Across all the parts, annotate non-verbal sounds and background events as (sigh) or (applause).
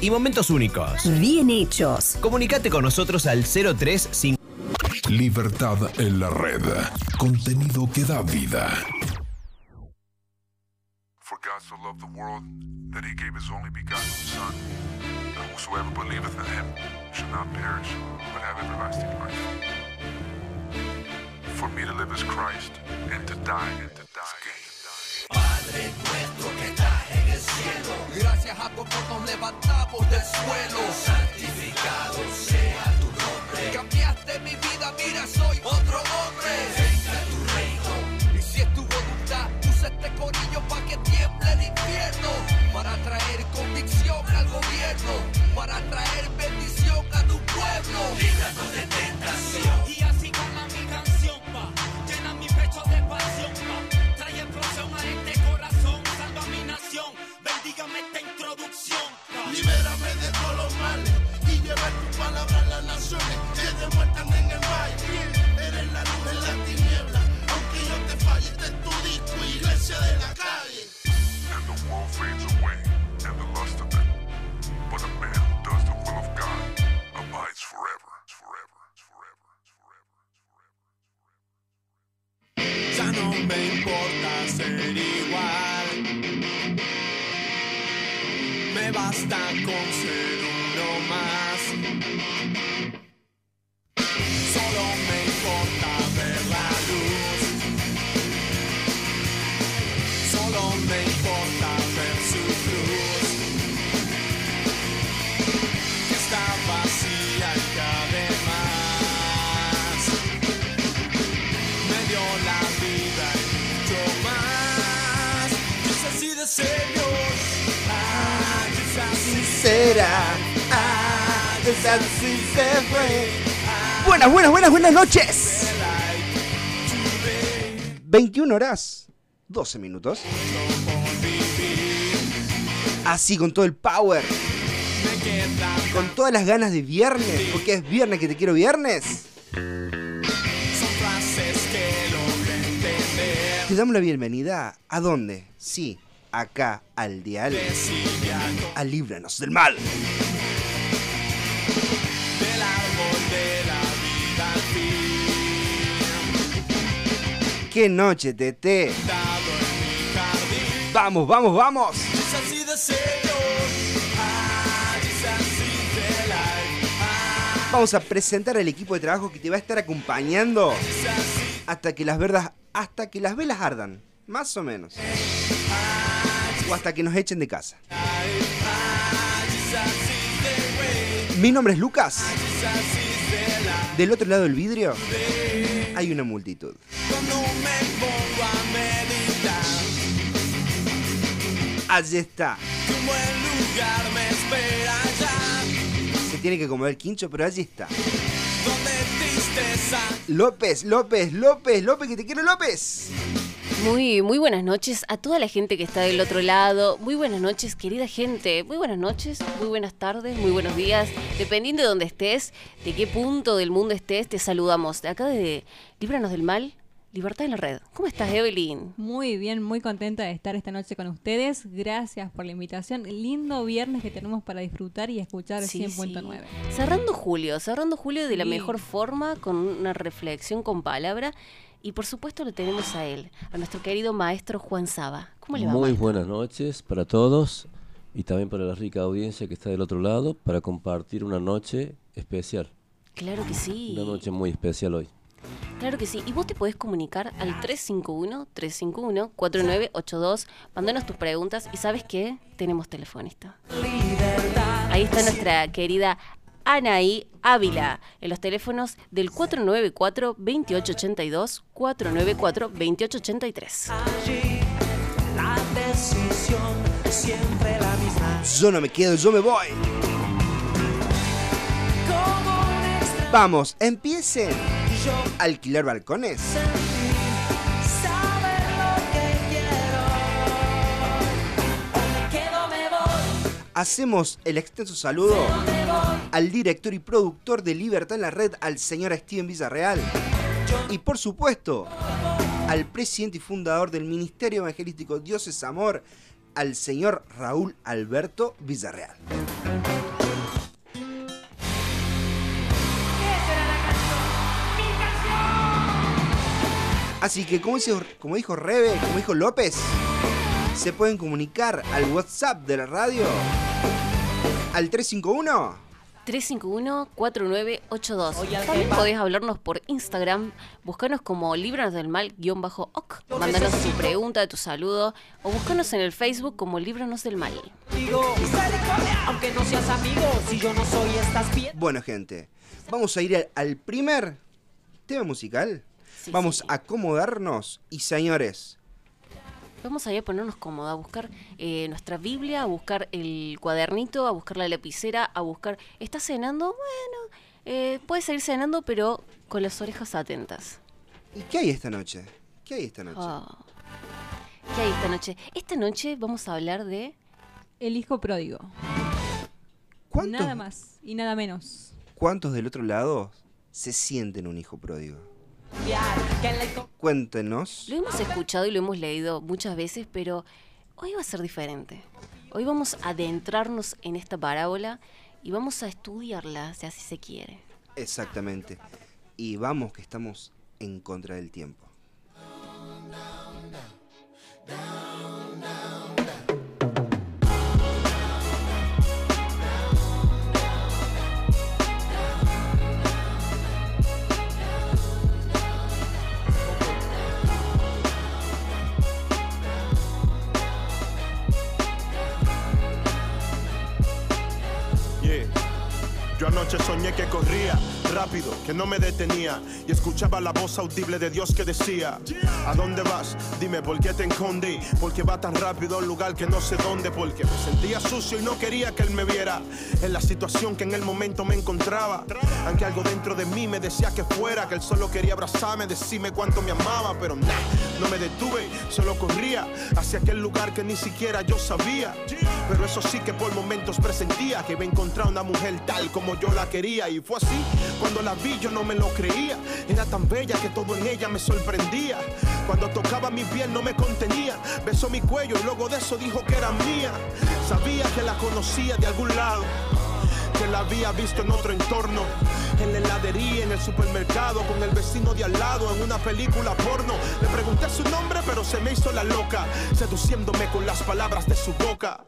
y momentos únicos. Bien hechos. Comunicate con nosotros al 035. Libertad en la red. Contenido que da vida. For God so loved the world that he gave his only begotten Son, that whosoever believeth in him shall not perish, but have everlasting life. For me to live is Christ, and to die, and to die. Padre nuestro gracias a tu nos levantamos del suelo. Santificado sea tu nombre. Cambiaste mi vida, mira, soy otro hombre. Venga tu reino. Y si es tu voluntad, usa este corillo para que tiemble el infierno. Para traer convicción al gobierno. Para traer bendición a tu pueblo. Líbranos de tentación. Libérame de todos los males y llevar tu palabra a las naciones que demuestran en el valle. Eres la luz en la tiniebla, aunque yo te falle, es tu disco, iglesia de la calle. And the world fades away, and the lust of it. But a man who does the will of God abides forever. Forever. Forever. Ya no me importa ser igual. Me basta con ser uno más. Solo me importa ver la luz. Solo me importa ver su cruz. Que está vacía y que además me dio la vida y mucho más. Quizás así de serios, ah, quizás ah. Buenas, buenas, buenas, buenas noches. 21 horas, 12 minutos. Así con todo el power. Con todas las ganas de viernes, porque es viernes que te quiero viernes. Te damos la bienvenida. ¿A dónde? Sí, acá al dial. A líbranos del mal. del árbol de la vida al fin. ¡Qué noche, Tete! ¡Vamos, vamos, vamos! Ah, Vamos a presentar al equipo de trabajo que te va a estar acompañando hasta que las verdas, hasta que las velas ardan, más o menos. O hasta que nos echen de casa. Mi nombre es Lucas. Del otro lado del vidrio hay una multitud. Allí está. Se tiene que comer quincho, pero allí está. López, López, López, López, que te quiero López. Muy, muy buenas noches a toda la gente que está del otro lado. Muy buenas noches, querida gente. Muy buenas noches, muy buenas tardes, muy buenos días. Dependiendo de dónde estés, de qué punto del mundo estés, te saludamos. De acá de Líbranos del Mal, Libertad en la Red. ¿Cómo estás, Evelyn? Muy bien, muy contenta de estar esta noche con ustedes. Gracias por la invitación. Lindo viernes que tenemos para disfrutar y escuchar Sí, 100.9. sí. Cerrando julio, cerrando julio de la Sí. mejor forma, con una reflexión con palabra. Y por supuesto lo tenemos a él, a nuestro querido maestro Juan Saba. ¿Cómo le va? Muy maestro? buenas noches para todos y también para la rica audiencia que está del otro lado para compartir una noche especial. Claro que sí. Una noche muy especial hoy. Claro que sí. Y vos te podés comunicar al 351-351-4982. Mandanos tus preguntas y sabes qué? Tenemos telefonista. Ahí está nuestra querida Anaí Ávila en los teléfonos del 494-2882, 494-2883. La decisión siempre la misma. Yo no me quedo, yo me voy. Vamos, empiecen. Alquilar balcones. saber lo que quiero. Me quedo, me voy, Hacemos el extenso saludo. Al director y productor de Libertad en la Red, al señor Steven Villarreal. Y por supuesto, al presidente y fundador del Ministerio Evangelístico Dios es Amor, al señor Raúl Alberto Villarreal. Así que como, dice- como dijo Rebe, como dijo López, se pueden comunicar al WhatsApp de la radio al 351 351-4982. También podés hablarnos por Instagram, buscarnos como Líbranos del Mal guion bajo OC, mandanos tu pregunta, tu saludo, o buscarnos en el Facebook como Líbranos del Mal. Aunque no seas amigo, si yo no soy estas. Bueno, gente, vamos a ir al, al primer tema musical. vamos a acomodarnos y señores, Vamos a ir a ponernos cómoda, a buscar eh, nuestra Biblia, a buscar el cuadernito, a buscar la lapicera, a buscar... ¿Estás cenando? Bueno, eh, puedes seguir cenando, pero con las orejas atentas. ¿y qué hay esta noche? ¿Qué hay esta noche? Ah. ¿Qué hay esta noche? Esta noche vamos a hablar de... El hijo pródigo. ¿Cuántos, Nada más y nada menos. ¿Cuántos del otro lado se sienten un hijo pródigo? Cuéntenos. Lo hemos escuchado y lo hemos leído muchas veces, pero hoy va a ser diferente. Hoy vamos a adentrarnos en esta parábola y vamos a estudiarla, si así se quiere. Exactamente. Y vamos que estamos en contra del tiempo. Anoche soñé que corría rápido, que no me detenía. Y escuchaba la voz audible de Dios que decía, ¿a dónde vas? Dime por qué te escondí, porque va tan rápido a un lugar que no sé dónde, porque me sentía sucio y no quería que él me viera. En la situación que en el momento me encontraba, aunque algo dentro de mí me decía que fuera, que él solo quería abrazarme, decirme cuánto me amaba, pero nah, no me detuve, solo corría hacia aquel lugar que ni siquiera yo sabía, pero eso sí que por momentos presentía que iba a encontrar una mujer tal como yo la quería y fue así cuando la vi yo no me lo creía. Era tan bella que todo en ella me sorprendía. Cuando tocaba mi piel no me contenía. Besó mi cuello y luego de eso dijo que era mía. Sabía que la conocía de algún lado que la había visto en otro entorno en la heladería, en el supermercado, con el vecino de al lado, en una película porno. Le pregunté su nombre, pero se me hizo la loca, seduciéndome con las palabras de su boca.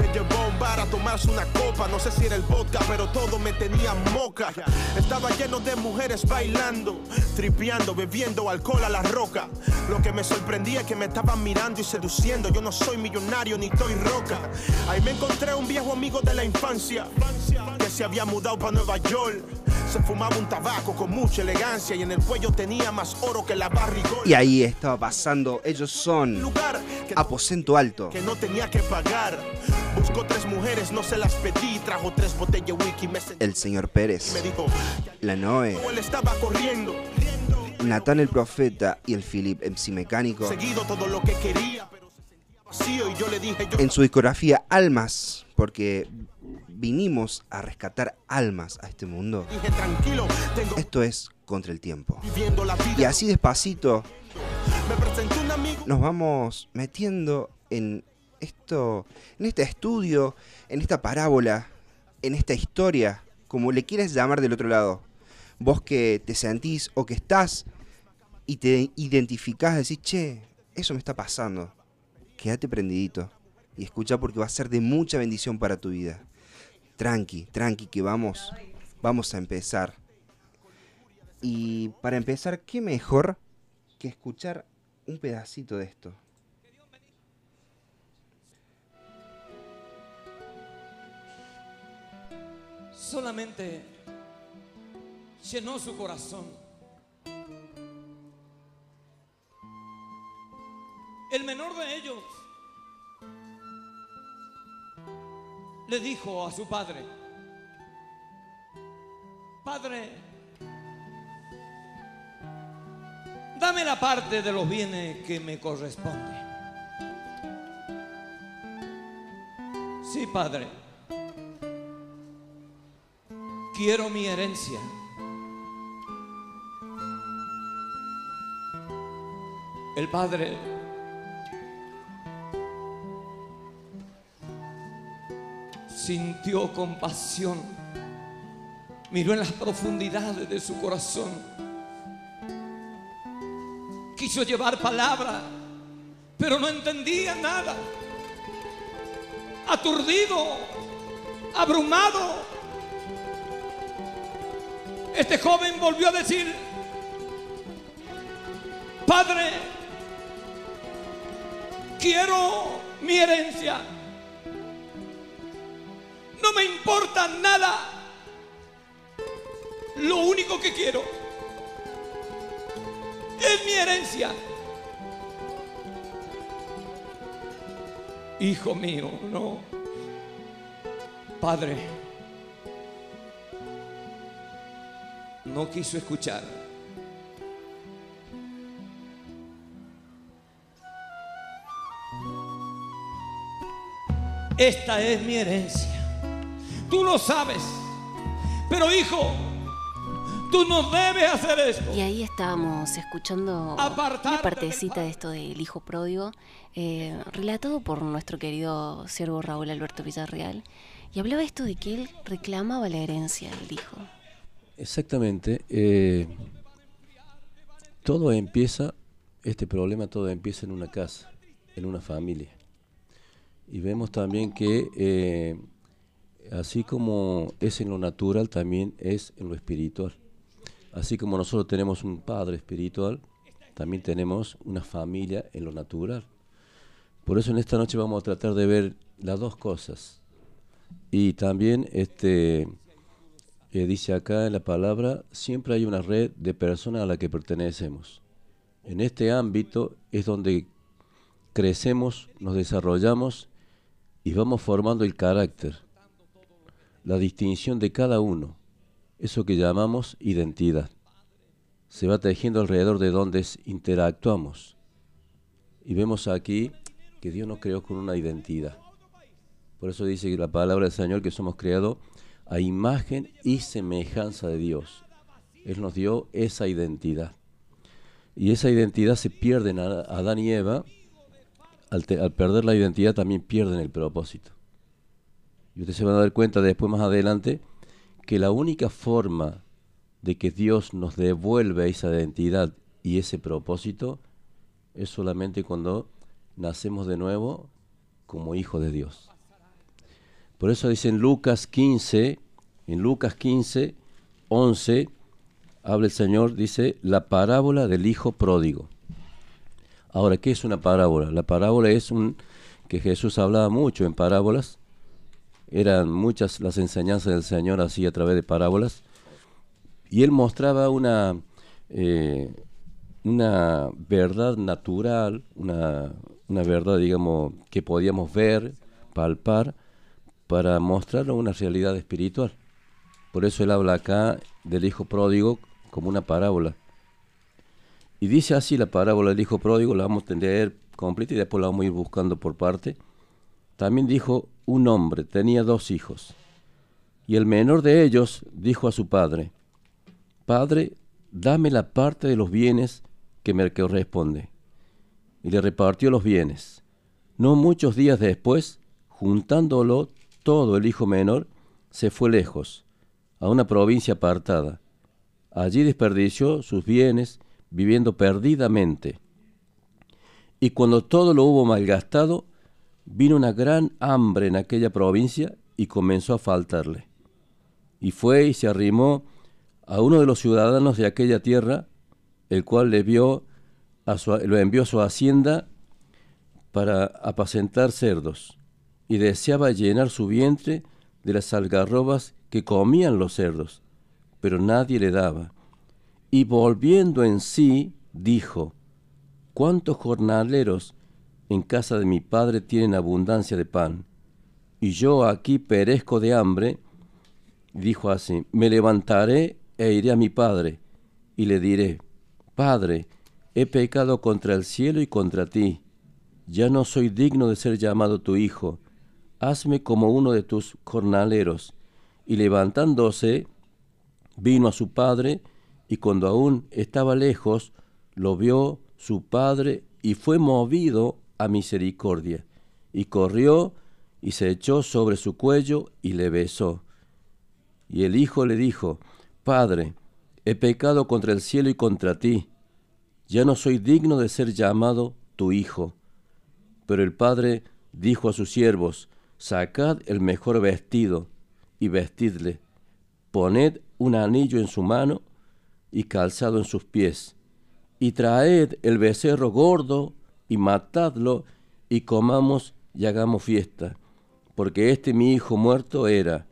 Me llevó a un bar a tomarse una copa, no sé si era el vodka, pero todo me tenía moca. Estaba lleno de mujeres bailando, tripeando, bebiendo alcohol a la roca. Lo que me sorprendía es que me estaban mirando y seduciendo. Yo no soy millonario ni estoy roca. Ahí me encontré un viejo amigo de la infancia que se había mudado para Nueva York. Se fumaba un tabaco con mucha elegancia y en el cuello tenía más oro que la barrigol. Y ahí estaba pasando, ellos son Aposento Alto. Que no tenía que pagar. Buscó tres mujeres, no se las pedí. Trajo tres botellas de whisky, me sentí. El señor Pérez, Me dijo, la Noe, él estaba corriendo. Natán el Profeta y el Philip MC Mecánico. Seguido todo lo que quería, pero se sentía vacío y yo le dije, yo En su discografía Almas, porque vinimos a rescatar almas a este mundo. Esto es contra el tiempo. Y así despacito nos vamos metiendo en esto, en este estudio, en esta parábola, en esta historia, como le quieras llamar del otro lado. Vos que te sentís o que estás y te identificás, decís, che, eso me está pasando. Quédate prendidito y escucha porque va a ser de mucha bendición para tu vida. Tranqui, tranqui, que vamos, vamos a empezar. Y para empezar, ¿qué mejor que escuchar un pedacito de esto? solamente llenó su corazón. El menor de ellos le dijo a su padre, Padre, dame la parte de los bienes que me corresponde. Sí, Padre. Quiero mi herencia. El padre sintió compasión, miró en las profundidades de su corazón, quiso llevar palabra, pero no entendía nada, aturdido, abrumado. Este joven volvió a decir, Padre, quiero mi herencia. No me importa nada. Lo único que quiero es mi herencia. Hijo mío, no. Padre, no quiso escuchar. Esta es mi herencia. Tú lo sabes. Pero hijo, tú no debes hacer esto. Y ahí estábamos escuchando Apartarte una partecita de esto del hijo pródigo, eh, relatado por nuestro querido siervo Raúl Alberto Villarreal. Y hablaba esto de que él reclamaba la herencia del hijo. Exactamente. eh, todo empieza, este problema todo empieza en una casa, en una familia. Y vemos también que eh, así como es en lo natural, también es en lo espiritual. Así como nosotros tenemos un padre espiritual, también tenemos una familia en lo natural. Por eso en esta noche vamos a tratar de ver las dos cosas. Y también este eh, dice acá en la palabra, siempre hay una red de personas a la que pertenecemos. En este ámbito es donde crecemos, nos desarrollamos y vamos formando el carácter, la distinción de cada uno, eso que llamamos identidad. Se va tejiendo alrededor de donde interactuamos. Y vemos aquí que Dios nos creó con una identidad. Por eso dice que la palabra del Señor que somos creados a imagen y semejanza de Dios. Él nos dio esa identidad. Y esa identidad se pierde en Adán y Eva. Al perder la identidad también pierden el propósito. Y ustedes se van a dar cuenta después más adelante que la única forma de que Dios nos devuelve esa identidad y ese propósito es solamente cuando nacemos de nuevo como hijos de Dios. Por eso dice en Lucas 15, en Lucas 15, 11, habla el Señor, dice, la parábola del hijo pródigo. Ahora, ¿qué es una parábola? La parábola es un que Jesús hablaba mucho en parábolas. Eran muchas las enseñanzas del Señor así a través de parábolas. Y él mostraba una, eh, una verdad natural, una, una verdad, digamos, que podíamos ver, palpar, para mostrar una realidad espiritual. Por eso él habla acá del hijo pródigo como una parábola. Y dice así la parábola del hijo pródigo, la vamos a leer completa y después la vamos a ir buscando por parte. También dijo, un hombre tenía dos hijos. Y el menor de ellos dijo a su padre, Padre, dame la parte de los bienes que me corresponde. Y le repartió los bienes. No muchos días después, juntándolo todo el hijo menor, se fue lejos, a una provincia apartada. Allí desperdició sus bienes, viviendo perdidamente. Y cuando todo lo hubo malgastado, vino una gran hambre en aquella provincia y comenzó a faltarle. Y fue y se arrimó a uno de los ciudadanos de aquella tierra, el cual le vio lo envió a su hacienda para apacentar cerdos, y deseaba llenar su vientre de las algarrobas que comían los cerdos, pero nadie le daba. Y volviendo en sí, dijo, ¿cuántos jornaleros en casa de mi padre tienen abundancia de pan? Y yo aquí perezco de hambre. Dijo así, me levantaré e iré a mi padre, y le diré, Padre, he pecado contra el cielo y contra ti, ya no soy digno de ser llamado tu hijo, hazme como uno de tus jornaleros. Y levantándose, vino a su padre, y cuando aún estaba lejos, lo vio su padre, y fue movido a misericordia, y corrió y se echó sobre su cuello y le besó. Y el hijo le dijo, Padre, he pecado contra el cielo y contra ti, ya no soy digno de ser llamado tu hijo. Pero el padre dijo a sus siervos, Sacad el mejor vestido y vestidle, poned un anillo en su mano y calzado en sus pies, y traed el becerro gordo y matadlo y comamos y hagamos fiesta, porque este mi hijo muerto era,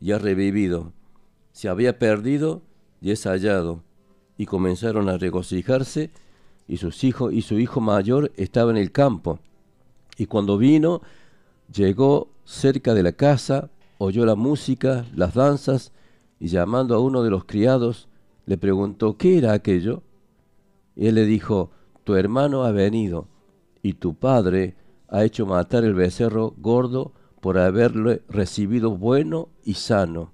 y ha revivido, se había perdido y es hallado. Y comenzaron a regocijarse, y sus hijos y su hijo mayor estaba en el campo. Y cuando vino, llegó cerca de la casa, oyó la música, las danzas, y llamando a uno de los criados, le preguntó qué era aquello. Y él le dijo, tu hermano ha venido, y tu padre ha hecho matar el becerro gordo por haberle recibido bueno y sano.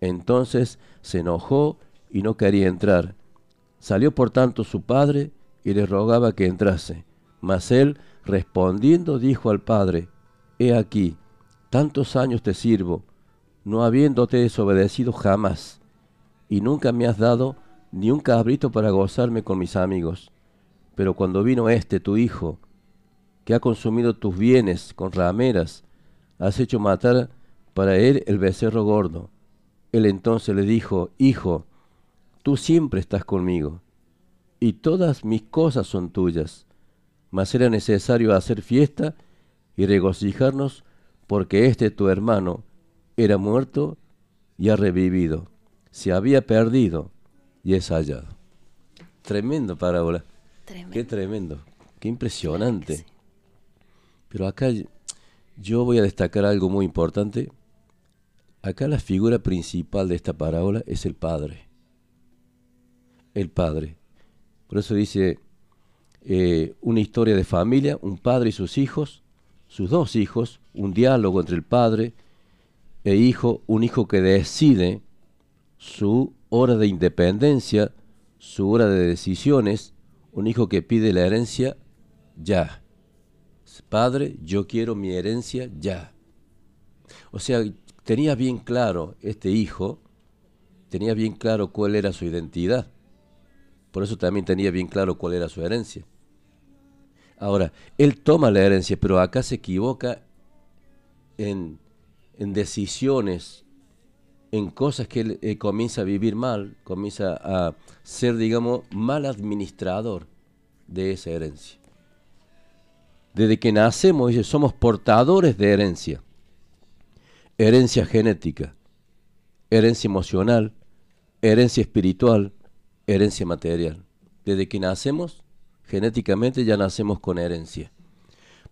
Entonces se enojó y no quería entrar. Salió por tanto su padre y le rogaba que entrase. Mas él, respondiendo, dijo al padre, He aquí, tantos años te sirvo, no habiéndote desobedecido jamás, y nunca me has dado ni un cabrito para gozarme con mis amigos. Pero cuando vino este tu hijo, que ha consumido tus bienes con rameras, has hecho matar para él el becerro gordo. Él entonces le dijo, Hijo, tú siempre estás conmigo, y todas mis cosas son tuyas, mas era necesario hacer fiesta y regocijarnos, porque este tu hermano era muerto y ha revivido, se había perdido y es hallado. Tremendo parábola. Qué tremendo, qué impresionante. Pero acá yo voy a destacar algo muy importante. Acá la figura principal de esta parábola es el Padre. El Padre. Por eso dice eh, una historia de familia, un padre y sus hijos, sus dos hijos, un diálogo entre el padre e hijo, un hijo que decide su hora de independencia, su hora de decisiones, un hijo que pide la herencia ya. Padre, yo quiero mi herencia ya. O sea, tenía bien claro este hijo, tenía bien claro cuál era su identidad. Por eso también tenía bien claro cuál era su herencia. Ahora, él toma la herencia, pero acá se equivoca en, en decisiones, en cosas que él eh, comienza a vivir mal, comienza a ser, digamos, mal administrador de esa herencia. Desde que nacemos, somos portadores de herencia. Herencia genética, herencia emocional, herencia espiritual, herencia material. Desde que nacemos, genéticamente ya nacemos con herencia.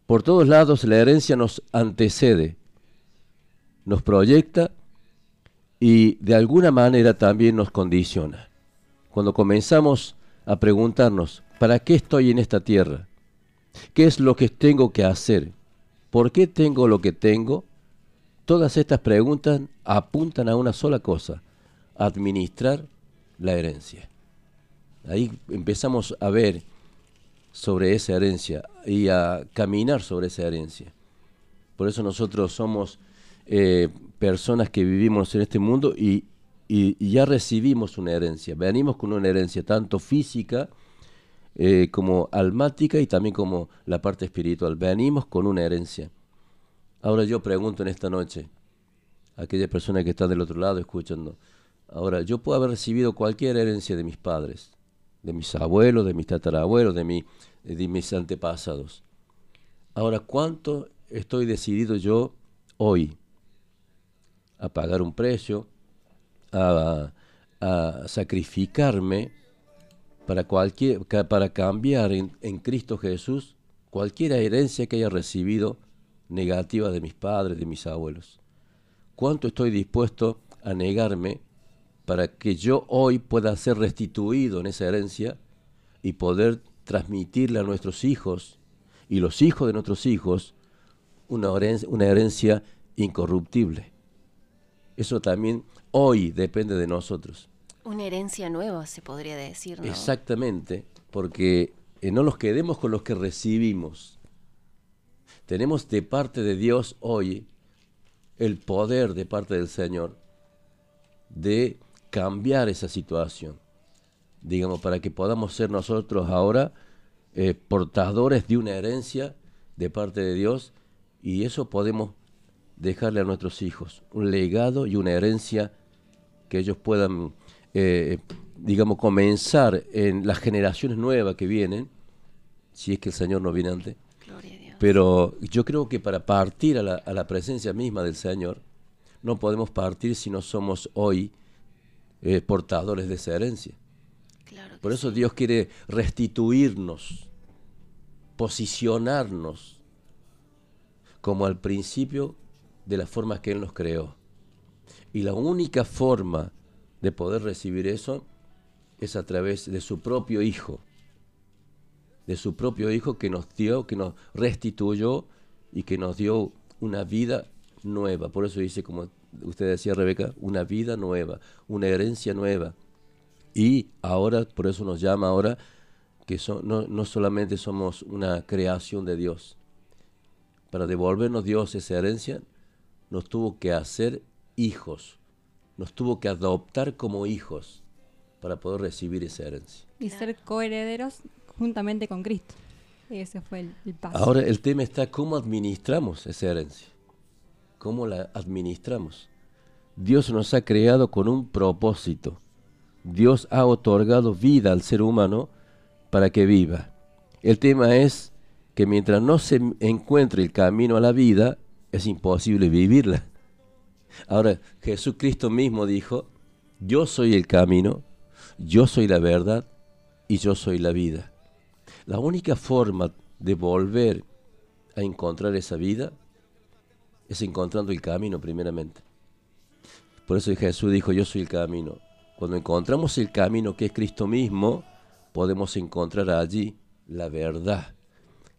Por todos lados la herencia nos antecede, nos proyecta y de alguna manera también nos condiciona. Cuando comenzamos a preguntarnos, ¿para qué estoy en esta tierra? ¿Qué es lo que tengo que hacer? ¿Por qué tengo lo que tengo? Todas estas preguntas apuntan a una sola cosa, administrar la herencia. Ahí empezamos a ver sobre esa herencia y a caminar sobre esa herencia. Por eso nosotros somos eh, personas que vivimos en este mundo y, y, ya recibimos una herencia. Venimos con una herencia tanto física eh, como almática y también como la parte espiritual. Venimos con una herencia. Ahora yo pregunto en esta noche, a aquellas personas que están del otro lado escuchando, ahora yo puedo haber recibido cualquier herencia de mis padres, de mis abuelos, de mis tatarabuelos, de, mi, de mis antepasados. Ahora, ¿cuánto estoy decidido yo hoy a pagar un precio, a, a sacrificarme para, cualquier, para cambiar en, en, Cristo Jesús cualquier herencia que haya recibido negativa de mis padres, de mis abuelos. ¿Cuánto estoy dispuesto a negarme para que yo hoy pueda ser restituido en esa herencia y poder transmitirle a nuestros hijos y los hijos de nuestros hijos una herencia, una herencia incorruptible? Eso también hoy depende de nosotros. Una herencia nueva, se podría decir, ¿no? Exactamente, porque eh, no nos quedemos con los que recibimos. Tenemos de parte de Dios hoy el poder de parte del Señor de cambiar esa situación, digamos, para que podamos ser nosotros ahora eh, portadores de una herencia de parte de Dios y eso podemos dejarle a nuestros hijos, un legado y una herencia que ellos puedan, eh, digamos, comenzar en las generaciones nuevas que vienen, si es que el Señor no viene antes. Pero yo creo que para partir a la, a la presencia misma del Señor, no podemos partir si no somos hoy eh, portadores de esa herencia. Por eso Dios quiere restituirnos, posicionarnos como al principio de las formas que Él nos creó. Y la única forma de poder recibir eso es a través de su propio Hijo, de su propio Hijo que nos dio, que nos restituyó y que nos dio una vida nueva. Por eso dice, como usted decía Rebeca, una vida nueva, una herencia nueva. Y ahora, por eso nos llama ahora que no, no solamente somos una creación de Dios. Para devolvernos Dios esa herencia, nos tuvo que hacer hijos, nos tuvo que adoptar como hijos para poder recibir esa herencia. Y ser coherederos juntamente con Cristo. Ese fue el, el paso. Ahora el tema está cómo administramos esa herencia cómo la administramos. Dios nos ha creado con un propósito. Dios ha otorgado vida al ser humano para que viva. El tema es que mientras no se encuentre el camino a la vida, es imposible vivirla. Ahora, Jesucristo mismo dijo, yo soy el camino, yo soy la verdad y yo soy la vida. La única forma de volver a encontrar esa vida es encontrando el camino primeramente. Por eso Jesús dijo, yo soy el camino. Cuando encontramos el camino que es Cristo mismo, podemos encontrar allí la verdad.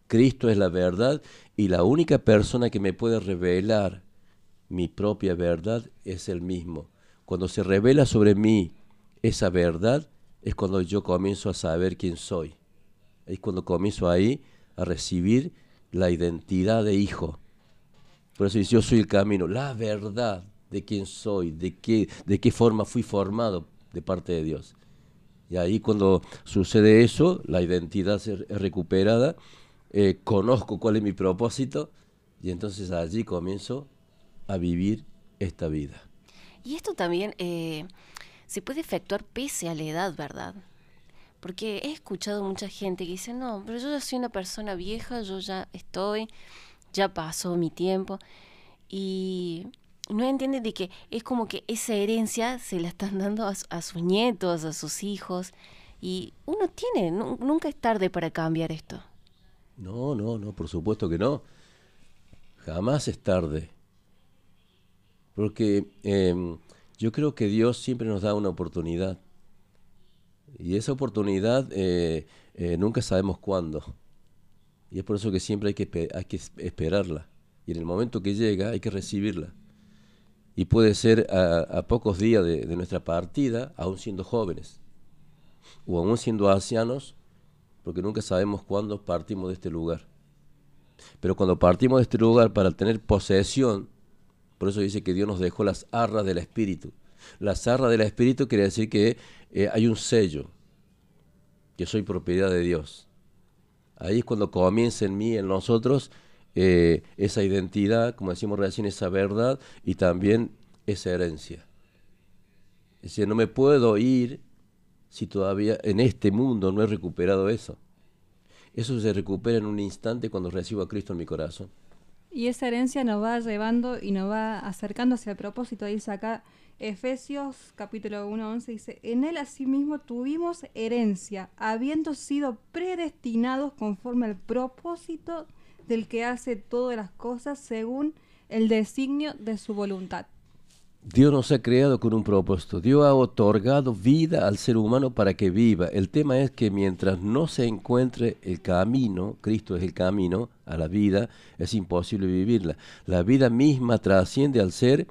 Cristo es la verdad y la única persona que me puede revelar mi propia verdad es el mismo. Cuando se revela sobre mí esa verdad es cuando yo comienzo a saber quién soy. Es cuando comienzo ahí a recibir la identidad de hijo. Por eso dice, yo soy el camino, la verdad de quién soy, de qué, de qué forma fui formado de parte de Dios. Y ahí cuando sucede eso, la identidad es recuperada, eh, conozco cuál es mi propósito y entonces allí comienzo a vivir esta vida. Y esto también eh, se puede efectuar pese a la edad, ¿verdad? Porque he escuchado mucha gente que dice, no, pero yo ya soy una persona vieja, yo ya estoy ya pasó mi tiempo y no entienden de que es como que esa herencia se la están dando a, sus nietos, a sus hijos y uno tiene, nunca es tarde para cambiar esto. No, no, no, por supuesto que no. Jamás es tarde. Porque em, yo creo que Dios siempre nos da una oportunidad. Y esa oportunidad eh, eh, nunca sabemos cuándo. Y es por eso que siempre hay que, hay que esperarla. Y en el momento que llega hay que recibirla. Y puede ser a, pocos días de, nuestra partida, aún siendo jóvenes. O aún siendo ancianos, porque nunca sabemos cuándo partimos de este lugar. Pero cuando partimos de este lugar para tener posesión, por eso dice que Dios nos dejó las arras del Espíritu. Las arras del Espíritu quiere decir que eh, hay un sello, que soy propiedad de Dios. Ahí es cuando comienza en mí, en nosotros, eh, esa identidad, como decimos recién, esa verdad y también esa herencia. Es decir, no me puedo ir si todavía en este mundo no he recuperado eso. Eso se recupera en un instante cuando recibo a Cristo en mi corazón. Y esa herencia nos va llevando y nos va acercando hacia el propósito. Dice acá Efesios capítulo 1, 11 dice, en él asimismo tuvimos herencia, habiendo sido predestinados conforme al propósito del que hace todas las cosas según el designio de su voluntad. Dios nos ha creado con un propósito. Dios ha otorgado vida al ser humano para que viva. El tema es que mientras no se encuentre el camino, Cristo es el camino a la vida, es imposible vivirla. La vida misma trasciende al ser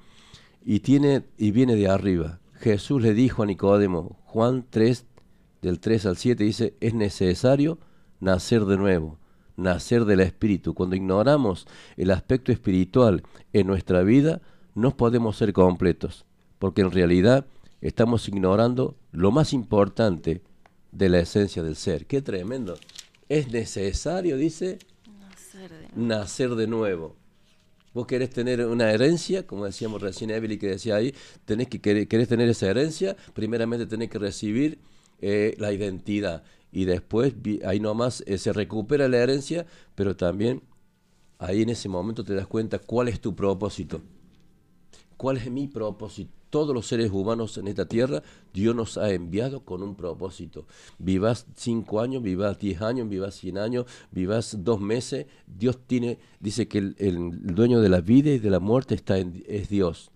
y, tiene, y viene de arriba. Jesús le dijo a Nicodemo, Juan 3, del 3 al 7, dice, es necesario nacer de nuevo. nacer del espíritu. Cuando ignoramos el aspecto espiritual en nuestra vida, no podemos ser completos, porque en realidad estamos ignorando lo más importante de la esencia del ser. Qué tremendo. Es necesario, dice, nacer de nuevo. Vos querés tener una herencia, como decíamos recién Evelyn que decía ahí, tenés que querés tener esa herencia, primeramente tenés que recibir eh, la identidad y después ahí nomás eh, se recupera la herencia, pero también ahí en ese momento te das cuenta cuál es tu propósito. ¿Cuál es mi propósito? Todos los seres humanos en esta tierra, Dios nos ha enviado con un propósito. Vivas cinco años, vivas diez años, vivas cien años, vivas dos meses. Dios tiene, dice que el, dueño de la vida y de la muerte está es Dios.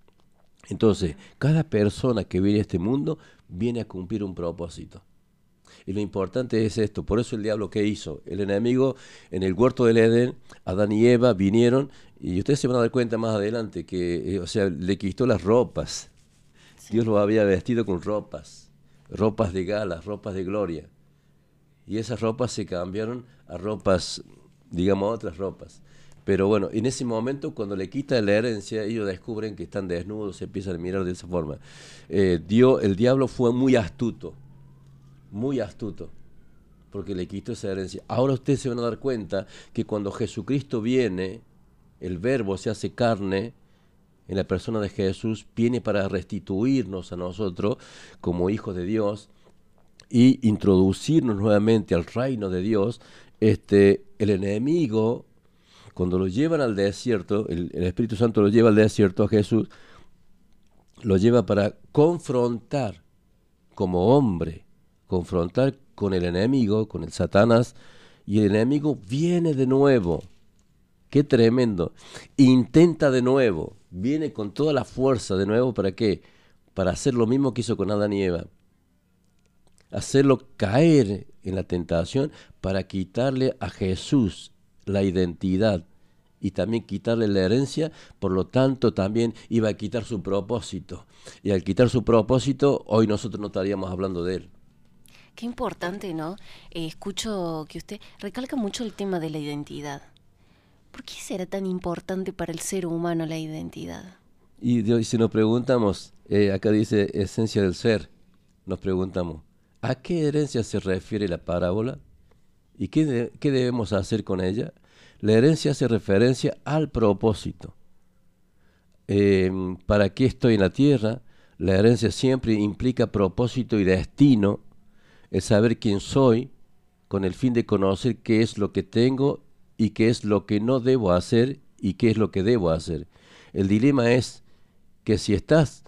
Entonces, cada persona que viene a este mundo viene a cumplir un propósito. Y lo importante es esto, por eso el diablo que hizo, el enemigo en el huerto del Edén, Adán y Eva vinieron y ustedes se van a dar cuenta más adelante que, eh, o sea, le quitó las ropas. Dios lo había vestido con ropas, ropas de gala, ropas de gloria. Y esas ropas se cambiaron a ropas, digamos, otras ropas. Pero bueno, en ese momento, cuando le quita la herencia, ellos descubren que están desnudos, se empiezan a mirar de esa forma. Eh, Dios, el diablo fue muy astuto, muy astuto, porque le quitó esa herencia. Ahora ustedes se van a dar cuenta que cuando Jesucristo viene, el verbo se hace carne en la persona de Jesús, viene para restituirnos a nosotros como hijos de Dios y introducirnos nuevamente al reino de Dios. Este, el enemigo cuando lo llevan al desierto, el, Espíritu Santo lo lleva al desierto a Jesús, lo lleva para confrontar como hombre, confrontar con el enemigo, con el Satanás, y el enemigo viene de nuevo. Qué tremendo. Intenta de nuevo, viene con toda la fuerza de nuevo, ¿para qué? Para hacer lo mismo que hizo con Adán y Eva. Hacerlo caer en la tentación para quitarle a Jesús la identidad y también quitarle la herencia, por lo tanto también iba a quitar su propósito. Y al quitar su propósito, hoy nosotros no estaríamos hablando de él. Qué importante, ¿no? Eh, escucho que usted recalca mucho el tema de la identidad. ¿Por qué será tan importante para el ser humano la identidad? Y, si nos preguntamos, eh, acá dice esencia del ser, nos preguntamos, ¿a qué herencia se refiere la parábola? ¿Y qué, debemos hacer con ella? La herencia hace referencia al propósito. Em, ¿Para qué estoy en la tierra? La herencia siempre implica propósito y destino, el saber quién soy, con el fin de conocer qué es lo que tengo y qué es lo que no debo hacer y qué es lo que debo hacer. El dilema es que si estas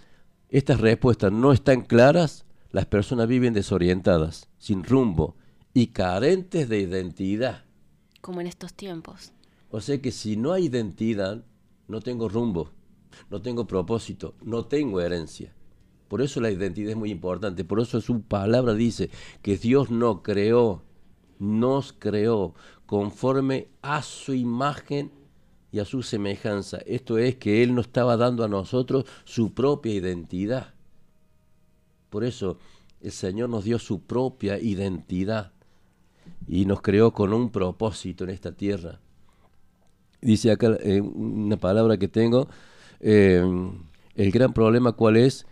respuestas no están claras, las personas viven desorientadas, sin rumbo, y carentes de identidad. Como en estos tiempos. O sea que si no hay identidad, no tengo rumbo, no tengo propósito, no tengo herencia. Por eso la identidad es muy importante. Por eso su palabra dice que Dios no creó, nos creó conforme a su imagen y a su semejanza. Esto es que Él nos estaba dando a nosotros su propia identidad. Por eso el Señor nos dio su propia identidad y nos creó con un propósito en esta tierra. Dice acá eh, una palabra que tengo, eh, el gran problema cuál es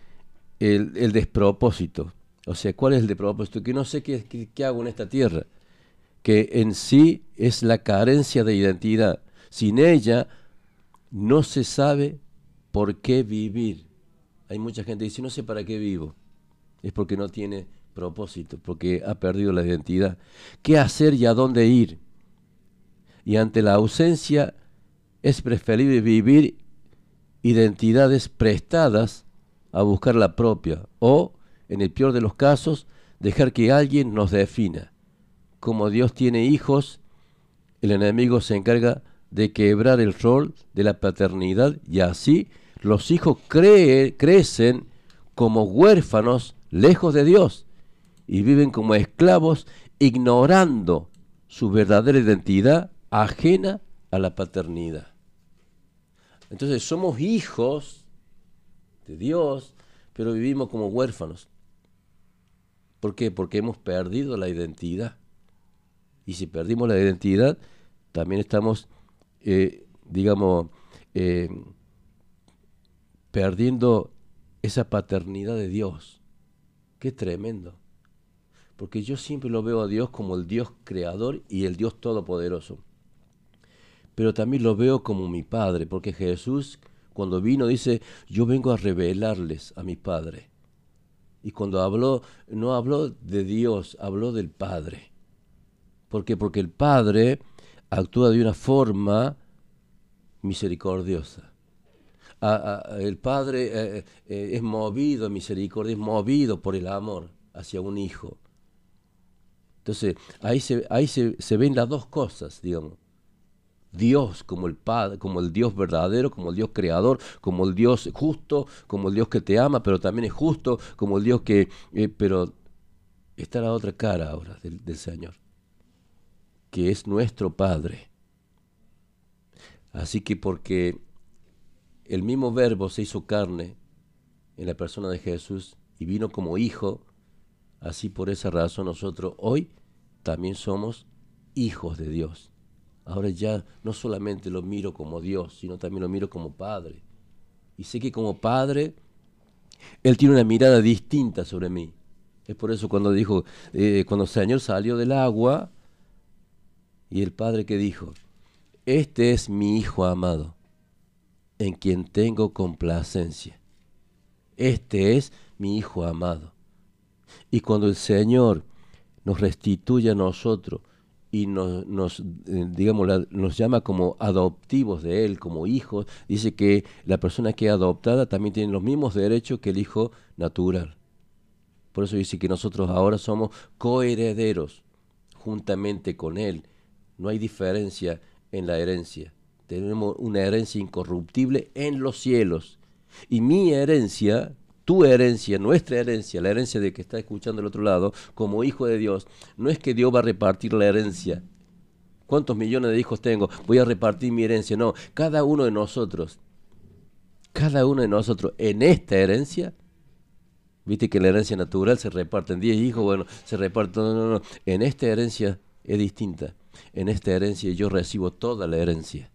el, despropósito. O sea, ¿cuál es el despropósito? Que no sé qué, qué, hago en esta tierra. Que en sí es la carencia de identidad. Sin ella no se sabe por qué vivir. Hay mucha gente que dice, no sé para qué vivo. Es porque no tiene propósito, porque ha perdido la identidad. ¿Qué hacer y a dónde ir? Y ante la ausencia es preferible vivir identidades prestadas a buscar la propia o, en el peor de los casos, dejar que alguien nos defina. Como Dios tiene hijos, el enemigo se encarga de quebrar el rol de la paternidad y así los hijos crecen como huérfanos lejos de Dios y viven como esclavos ignorando su verdadera identidad ajena a la paternidad. Entonces somos hijos de Dios, pero vivimos como huérfanos. ¿Por qué? Porque hemos perdido la identidad. Y si perdimos la identidad, también estamos, eh, digamos, eh, perdiendo esa paternidad de Dios. Qué tremendo. Porque yo siempre lo veo a Dios como el Dios creador y el Dios todopoderoso. Pero también lo veo como mi Padre, porque Jesús cuando vino dice, yo vengo a revelarles a mi Padre. Y cuando habló, no habló de Dios, habló del Padre. ¿Por qué? Porque el Padre actúa de una forma misericordiosa. el Padre eh, eh, es movido a misericordia, es movido por el amor hacia un hijo. Entonces, ahí ahí se, se ven las dos cosas, digamos. Dios como el Padre, como el Dios verdadero, como el Dios creador, como el Dios justo, como el Dios que te ama, pero también es justo, como el Dios que... Eh, pero está la otra cara ahora del, del Señor, que es nuestro Padre. Así que porque el mismo verbo se hizo carne en la persona de Jesús y vino como hijo, así por esa razón nosotros hoy también somos hijos de Dios. Ahora ya no solamente lo miro como Dios, sino también lo miro como Padre. Y sé que como Padre, Él tiene una mirada distinta sobre mí. Es por eso cuando dijo, eh, cuando el Señor salió del agua, y el Padre que dijo, este es mi Hijo amado, en quien tengo complacencia. Este es mi Hijo amado. Y cuando el Señor nos restituye a nosotros y nos, eh, digamos, nos llama como adoptivos de Él, como hijos, dice que la persona que es adoptada también tiene los mismos derechos que el hijo natural. Por eso dice que nosotros ahora somos coherederos juntamente con Él. No hay diferencia en la herencia. Tenemos una herencia incorruptible en los cielos. Y mi herencia tu herencia, nuestra herencia, la herencia de que está escuchando al otro lado, como hijo de Dios, no es que Dios va a repartir la herencia. ¿Cuántos millones de hijos tengo? Voy a repartir mi herencia. No, cada uno de nosotros, cada uno de nosotros en esta herencia, viste que la herencia natural se reparte en 10 hijos, bueno, se reparte, no, no, no, en esta herencia es distinta. En esta herencia yo recibo toda la herencia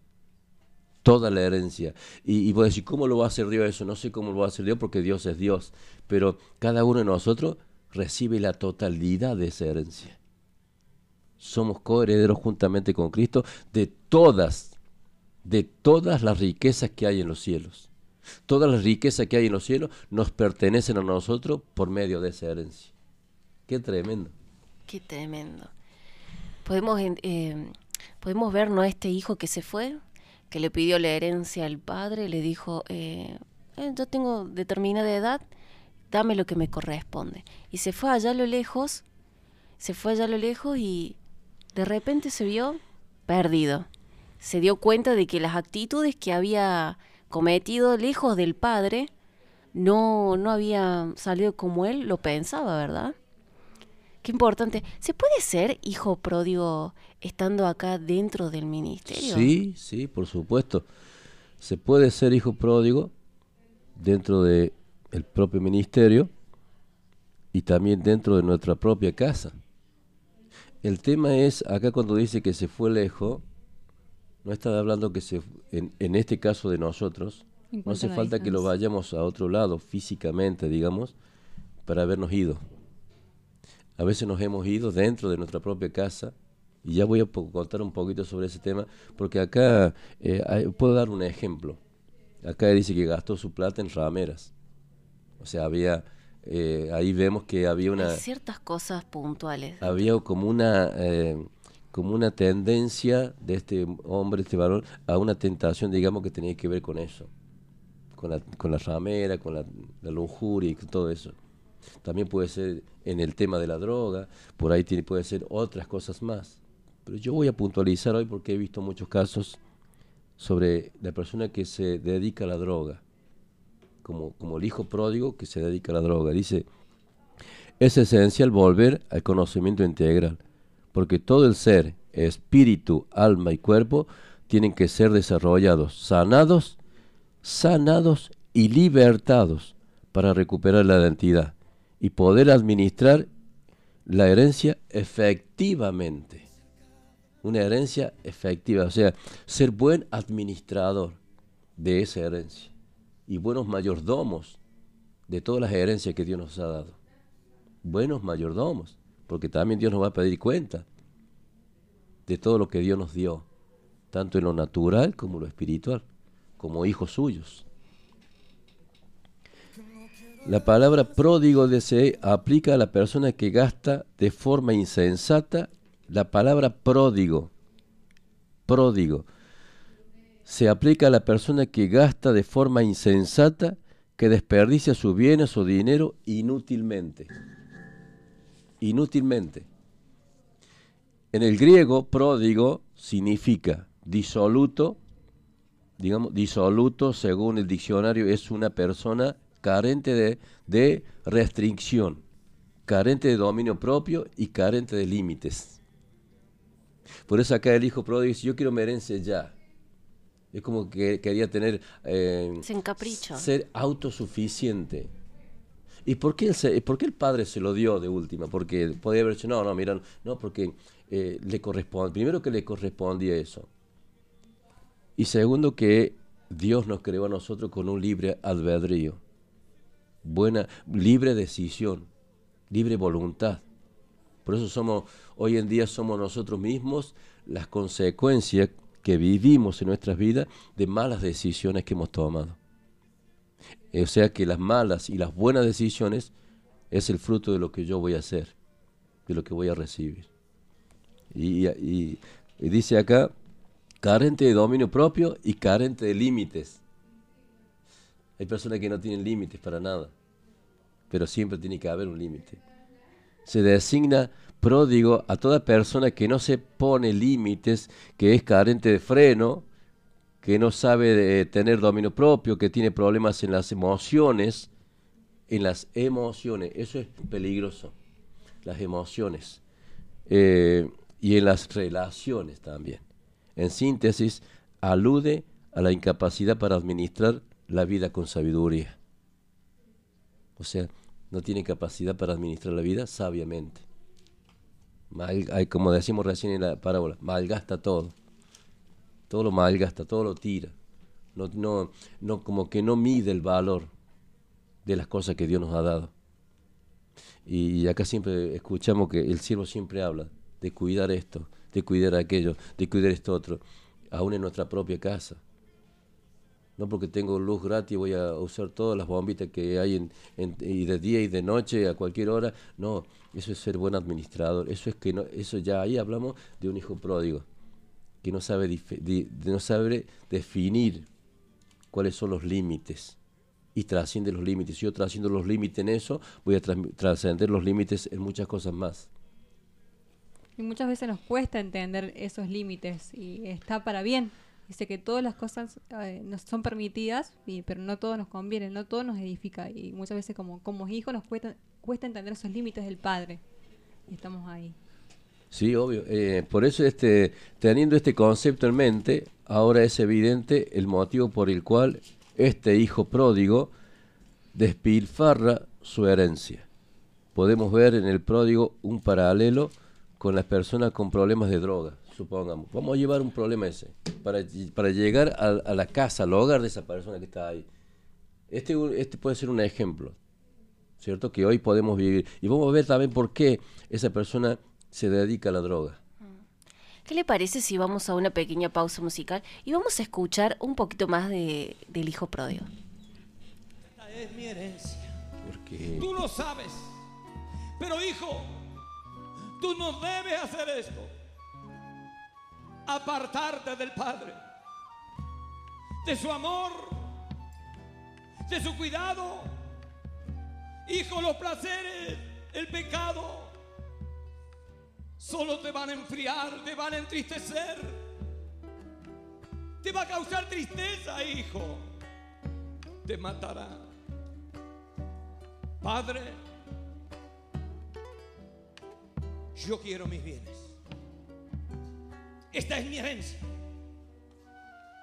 toda la herencia. Y, y vos decís, ¿cómo lo va a hacer Dios eso? No sé cómo lo va a hacer Dios porque Dios es Dios. Pero cada uno de nosotros recibe la totalidad de esa herencia. Somos coherederos juntamente con Cristo de todas, de todas las riquezas que hay en los cielos. Todas las riquezas que hay en los cielos nos pertenecen a nosotros por medio de esa herencia. Qué tremendo. Qué tremendo. Podemos, eh, podemos ver ¿no? este hijo que se fue, que le pidió la herencia al padre, le dijo, eh, eh, yo tengo determinada edad, dame lo que me corresponde. Y se fue allá a lo lejos, se fue allá a lo lejos y de repente se vio perdido. Se dio cuenta de que las actitudes que había cometido lejos del padre no, no había salido como él lo pensaba, ¿verdad? Qué importante. ¿Se puede ser hijo pródigo estando acá dentro del ministerio? Sí, sí, por supuesto. Se puede ser hijo pródigo dentro del el propio ministerio y también dentro de nuestra propia casa. El tema es, acá cuando dice que se fue lejos, no está hablando que se, en, en este caso de nosotros, no hace falta que lo vayamos a otro lado físicamente, digamos, para habernos ido. A veces nos hemos ido dentro de nuestra propia casa y ya voy a contar un poquito sobre ese tema, porque acá eh, puedo dar un ejemplo. Acá dice que gastó su plata en rameras. O sea, había, eh, ahí vemos que había una... Hay ciertas cosas puntuales. Había como una, eh, como una tendencia de este hombre, este varón, a una tentación, digamos, que tenía que ver con eso. Con la, con la ramera, con la, la lujuria y todo eso. También puede ser en el tema de la droga, por ahí tiene, puede ser otras cosas más. Pero yo voy a puntualizar hoy porque he visto muchos casos sobre la persona que se dedica a la droga, como, como el hijo pródigo que se dedica a la droga. Dice, es esencial volver al conocimiento integral, porque todo el ser, espíritu, alma y cuerpo, tienen que ser desarrollados, sanados, sanados y libertados para recuperar la identidad y poder administrar la herencia efectivamente. Una herencia efectiva, o sea, ser buen administrador de esa herencia y buenos mayordomos de todas las herencias que Dios nos ha dado. Buenos mayordomos, porque también Dios nos va a pedir cuenta de todo lo que Dios nos dio, tanto en lo natural como en lo espiritual, como hijos suyos. La palabra pródigo se aplica a la persona que gasta de forma insensata. La palabra pródigo, pródigo, se aplica a la persona que gasta de forma insensata, que desperdicia sus bienes o dinero inútilmente. Inútilmente. En el griego, pródigo significa disoluto, digamos, disoluto según el diccionario es una persona carente de, de restricción, carente de dominio propio y carente de límites. Por eso acá el hijo pródigo dice, yo quiero merencia ya. Es como que quería tener... eh, Se encapricha. Ser autosuficiente. ¿Y por qué, el, se- por qué el padre se lo dio de última? Porque podía haber dicho, no, no, mira, no, porque eh, le corresponde. Primero que le correspondía eso. Y segundo que Dios nos creó a nosotros con un libre albedrío. Buena, libre decisión, libre voluntad. Por eso somos, hoy en día somos nosotros mismos las consecuencias que vivimos en nuestras vidas de malas decisiones que hemos tomado. O sea que las malas y las buenas decisiones es el fruto de lo que yo voy a hacer, de lo que voy a recibir. Y, y- dice acá, carente de dominio propio y carente de límites. Hay personas que no tienen límites para nada, pero siempre tiene que haber un límite. Se designa pródigo a toda persona que no se pone límites, que es carente de freno, que no sabe de tener dominio propio, que tiene problemas en las emociones, en las emociones, eso es peligroso, las emociones, Eh, y en las relaciones también. En síntesis, alude a la incapacidad para administrar la vida con sabiduría. O sea, no tiene capacidad para administrar la vida sabiamente. Mal- hay, como decimos recién en la parábola, malgasta todo. Todo lo malgasta, todo lo tira. No, no, no, como que no mide el valor de las cosas que Dios nos ha dado. Y acá siempre escuchamos que el siervo siempre habla de cuidar esto, de cuidar aquello, de cuidar esto otro, aún en nuestra propia casa. No porque tengo luz gratis voy a usar todas las bombitas que hay en, y de día y de noche a cualquier hora. No, eso es ser buen administrador. Eso es que no, eso ya ahí hablamos de un hijo pródigo que no sabe no sabe definir cuáles son los límites y trasciende los límites. Si yo trasciendo los límites en eso, voy a trascender los límites en muchas cosas más. Y muchas veces nos cuesta entender esos límites y está para bien. Dice que todas las cosas eh, nos son permitidas, y- pero no todo nos conviene, no todo nos edifica. Y muchas veces como, como hijos nos cuesta, cuesta entender esos límites del padre. Y estamos ahí. Sí, obvio. Eh, por eso, este, teniendo este concepto en mente, ahora es evidente el motivo por el cual este hijo pródigo despilfarra su herencia. Podemos ver en el pródigo un paralelo con las personas con problemas de droga, supongamos. Vamos a llevar un problema ese, para, para llegar a, a la casa, al hogar de esa persona que está ahí. Este, este puede ser un ejemplo, ¿cierto? Que hoy podemos vivir. Y vamos a ver también por qué esa persona se dedica a la droga. ¿Qué le parece si vamos a una pequeña pausa musical y vamos a escuchar un poquito más de, del hijo pródigo? Esta es mi herencia. Porque Tú lo sabes. Pero hijo, tú no debes hacer esto. Apartarte del Padre. De su amor. De su cuidado. Hijo, los placeres, el pecado, solo te van a enfriar, te van a entristecer. Te va a causar tristeza, hijo. Te matará. Padre, yo quiero mis bienes. Esta es mi herencia.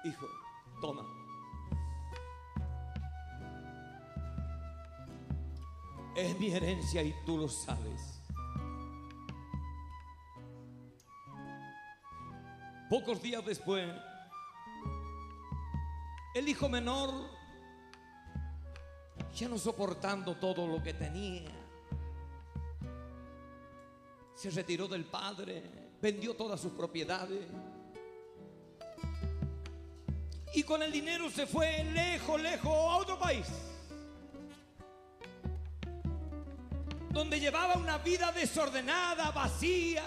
Hijo, toma. Es mi herencia y tú lo sabes. Pocos días después, el hijo menor, ya no soportando todo lo que tenía, se retiró del padre, vendió todas sus propiedades. Y con el dinero se fue lejos, lejos a otro país. Donde llevaba una vida desordenada, vacía.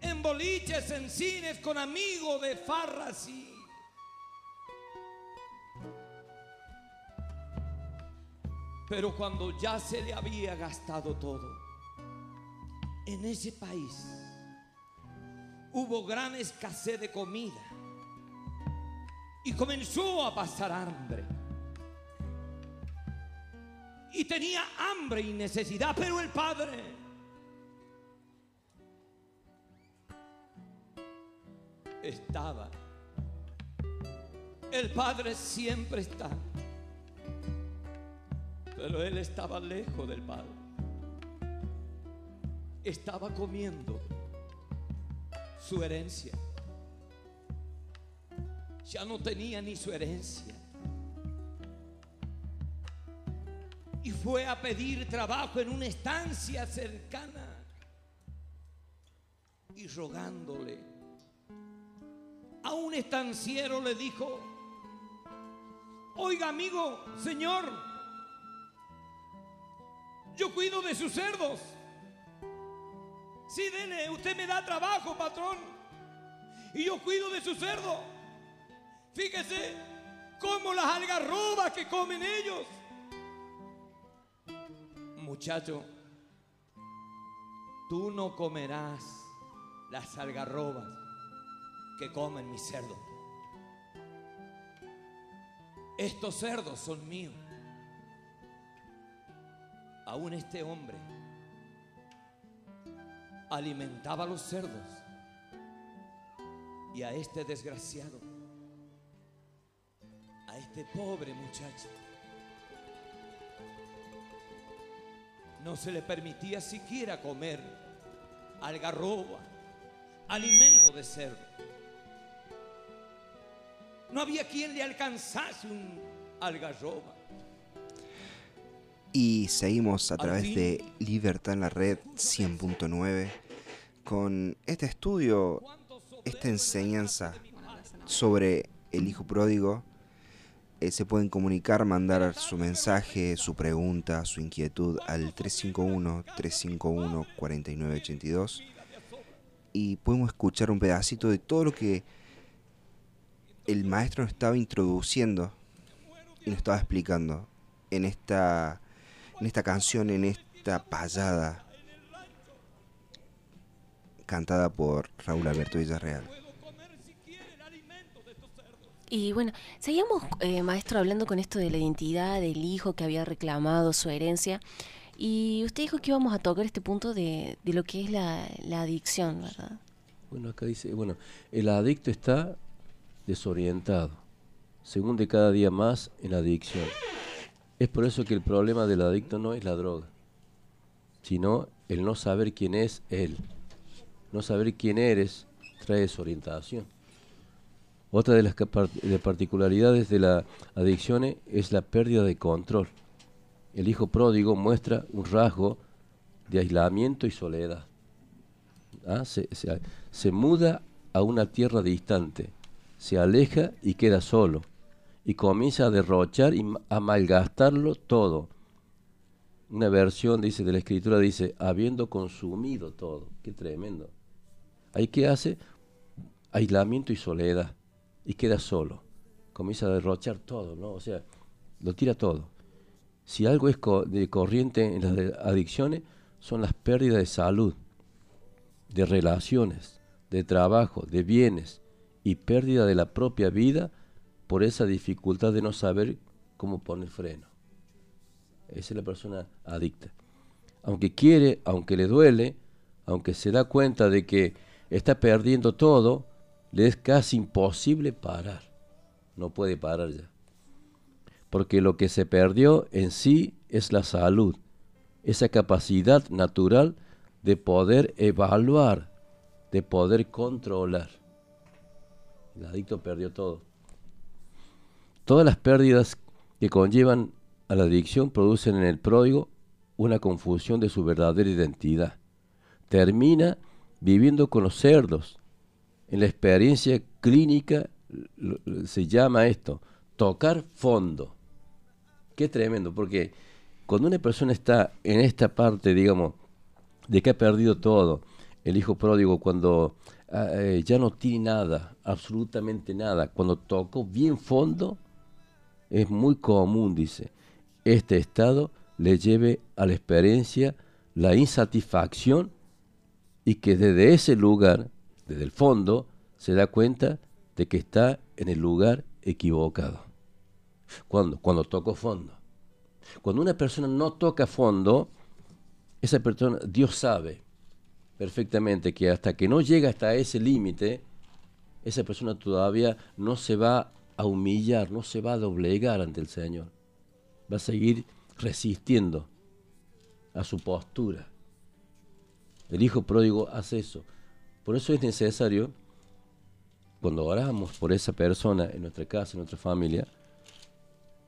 En boliches, en cines, con amigos de farras y... Pero cuando ya se le había gastado todo, en ese país hubo gran escasez de comida y comenzó a pasar hambre. Y tenía hambre y necesidad, pero el padre estaba. El padre siempre está. Pero él estaba lejos del padre. Estaba comiendo su herencia. Ya no tenía ni su herencia. Y fue a pedir trabajo en una estancia cercana. Y rogándole. A un estanciero le dijo, oiga amigo, señor, yo cuido de sus cerdos. Sí, dele, usted me da trabajo, patrón. Y yo cuido de su cerdo. Fíjese cómo las algarrobas que comen ellos. Muchacho, tú no comerás las algarrobas que comen mis cerdos. Estos cerdos son míos. Aún este hombre alimentaba a los cerdos y a este desgraciado, a este pobre muchacho, no se le permitía siquiera comer algarroba, alimento de cerdo. No había quien le alcanzase un algarroba. Y seguimos a través de Libertad en la Red 100.9 con este estudio, esta enseñanza sobre el hijo pródigo. Eh, se pueden comunicar, mandar su mensaje, su pregunta, su inquietud al 351-351-4982 y podemos escuchar un pedacito de todo lo que el maestro nos estaba introduciendo y nos estaba explicando en esta, en esta canción, en esta payada cantada por Raúl Alberto Villarreal. Y bueno, seguíamos, eh, maestro, hablando con esto de la identidad del hijo que había reclamado su herencia. Y usted dijo que íbamos a tocar este punto de, de lo que es la, la adicción, ¿verdad? Bueno, acá dice, bueno, el adicto está desorientado, se hunde cada día más en la adicción. Es por eso que el problema del adicto no es la droga, sino el no saber quién es él. No saber quién eres trae desorientación. Otra de las particularidades de la adicción es la pérdida de control. El hijo pródigo muestra un rasgo de aislamiento y soledad. ¿ah? se- se muda a una tierra distante, se aleja y queda solo, y comienza a derrochar y a malgastarlo todo. Una versión dice de la escritura dice habiendo consumido todo, qué tremendo. Ahí qué hace aislamiento y soledad y queda solo. Comienza a derrochar todo, ¿no? O sea, lo tira todo. Si algo es de corriente en las adicciones son las pérdidas de salud, de relaciones, de trabajo, de bienes y pérdida de la propia vida por esa dificultad de no saber cómo poner freno. Esa es la persona adicta. Aunque quiere, aunque le duele, aunque se da cuenta de que está perdiendo todo, le es casi imposible parar. No puede parar ya. Porque lo que se perdió en sí es la salud, esa capacidad natural de poder evaluar de poder controlar. El adicto perdió todo. Todas las pérdidas que conllevan a la adicción producen en el pródigo una confusión de su verdadera identidad. Termina viviendo con los cerdos. En la experiencia clínica se llama esto, tocar fondo. Qué tremendo, porque cuando una persona está en esta parte, digamos, de que ha perdido todo, el hijo pródigo cuando ah, eh, ya no tiene nada, absolutamente nada, cuando tocó bien fondo, es muy común, dice, este estado le lleve a la experiencia la insatisfacción y que desde ese lugar, desde el fondo, se da cuenta de que está en el lugar equivocado. Cuando, tocó fondo. Cuando una persona no toca fondo, esa persona, Dios sabe perfectamente que hasta que no llega hasta ese límite, esa persona todavía no se va a humillar, no se va a doblegar ante el Señor. Va a seguir resistiendo a su postura. El hijo pródigo hace eso. Por eso es necesario, cuando oramos por esa persona en nuestra casa, en nuestra familia,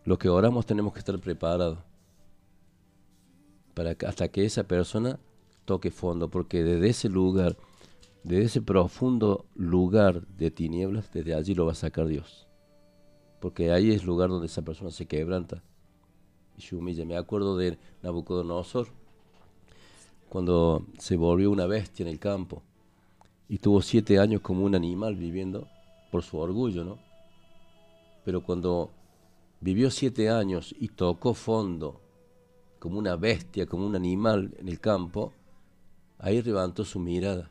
lo que oramos tenemos que estar preparados para que- hasta que esa persona toque fondo, porque desde ese lugar, desde ese profundo lugar de tinieblas, desde allí lo va a sacar Dios. Porque ahí es el lugar donde esa persona se quebranta y se humilla. Me acuerdo de Nabucodonosor, cuando se volvió una bestia en el campo y tuvo siete años como un animal viviendo por su orgullo, ¿no? Pero cuando vivió siete años y tocó fondo como una bestia, como un animal en el campo, ahí levantó su mirada.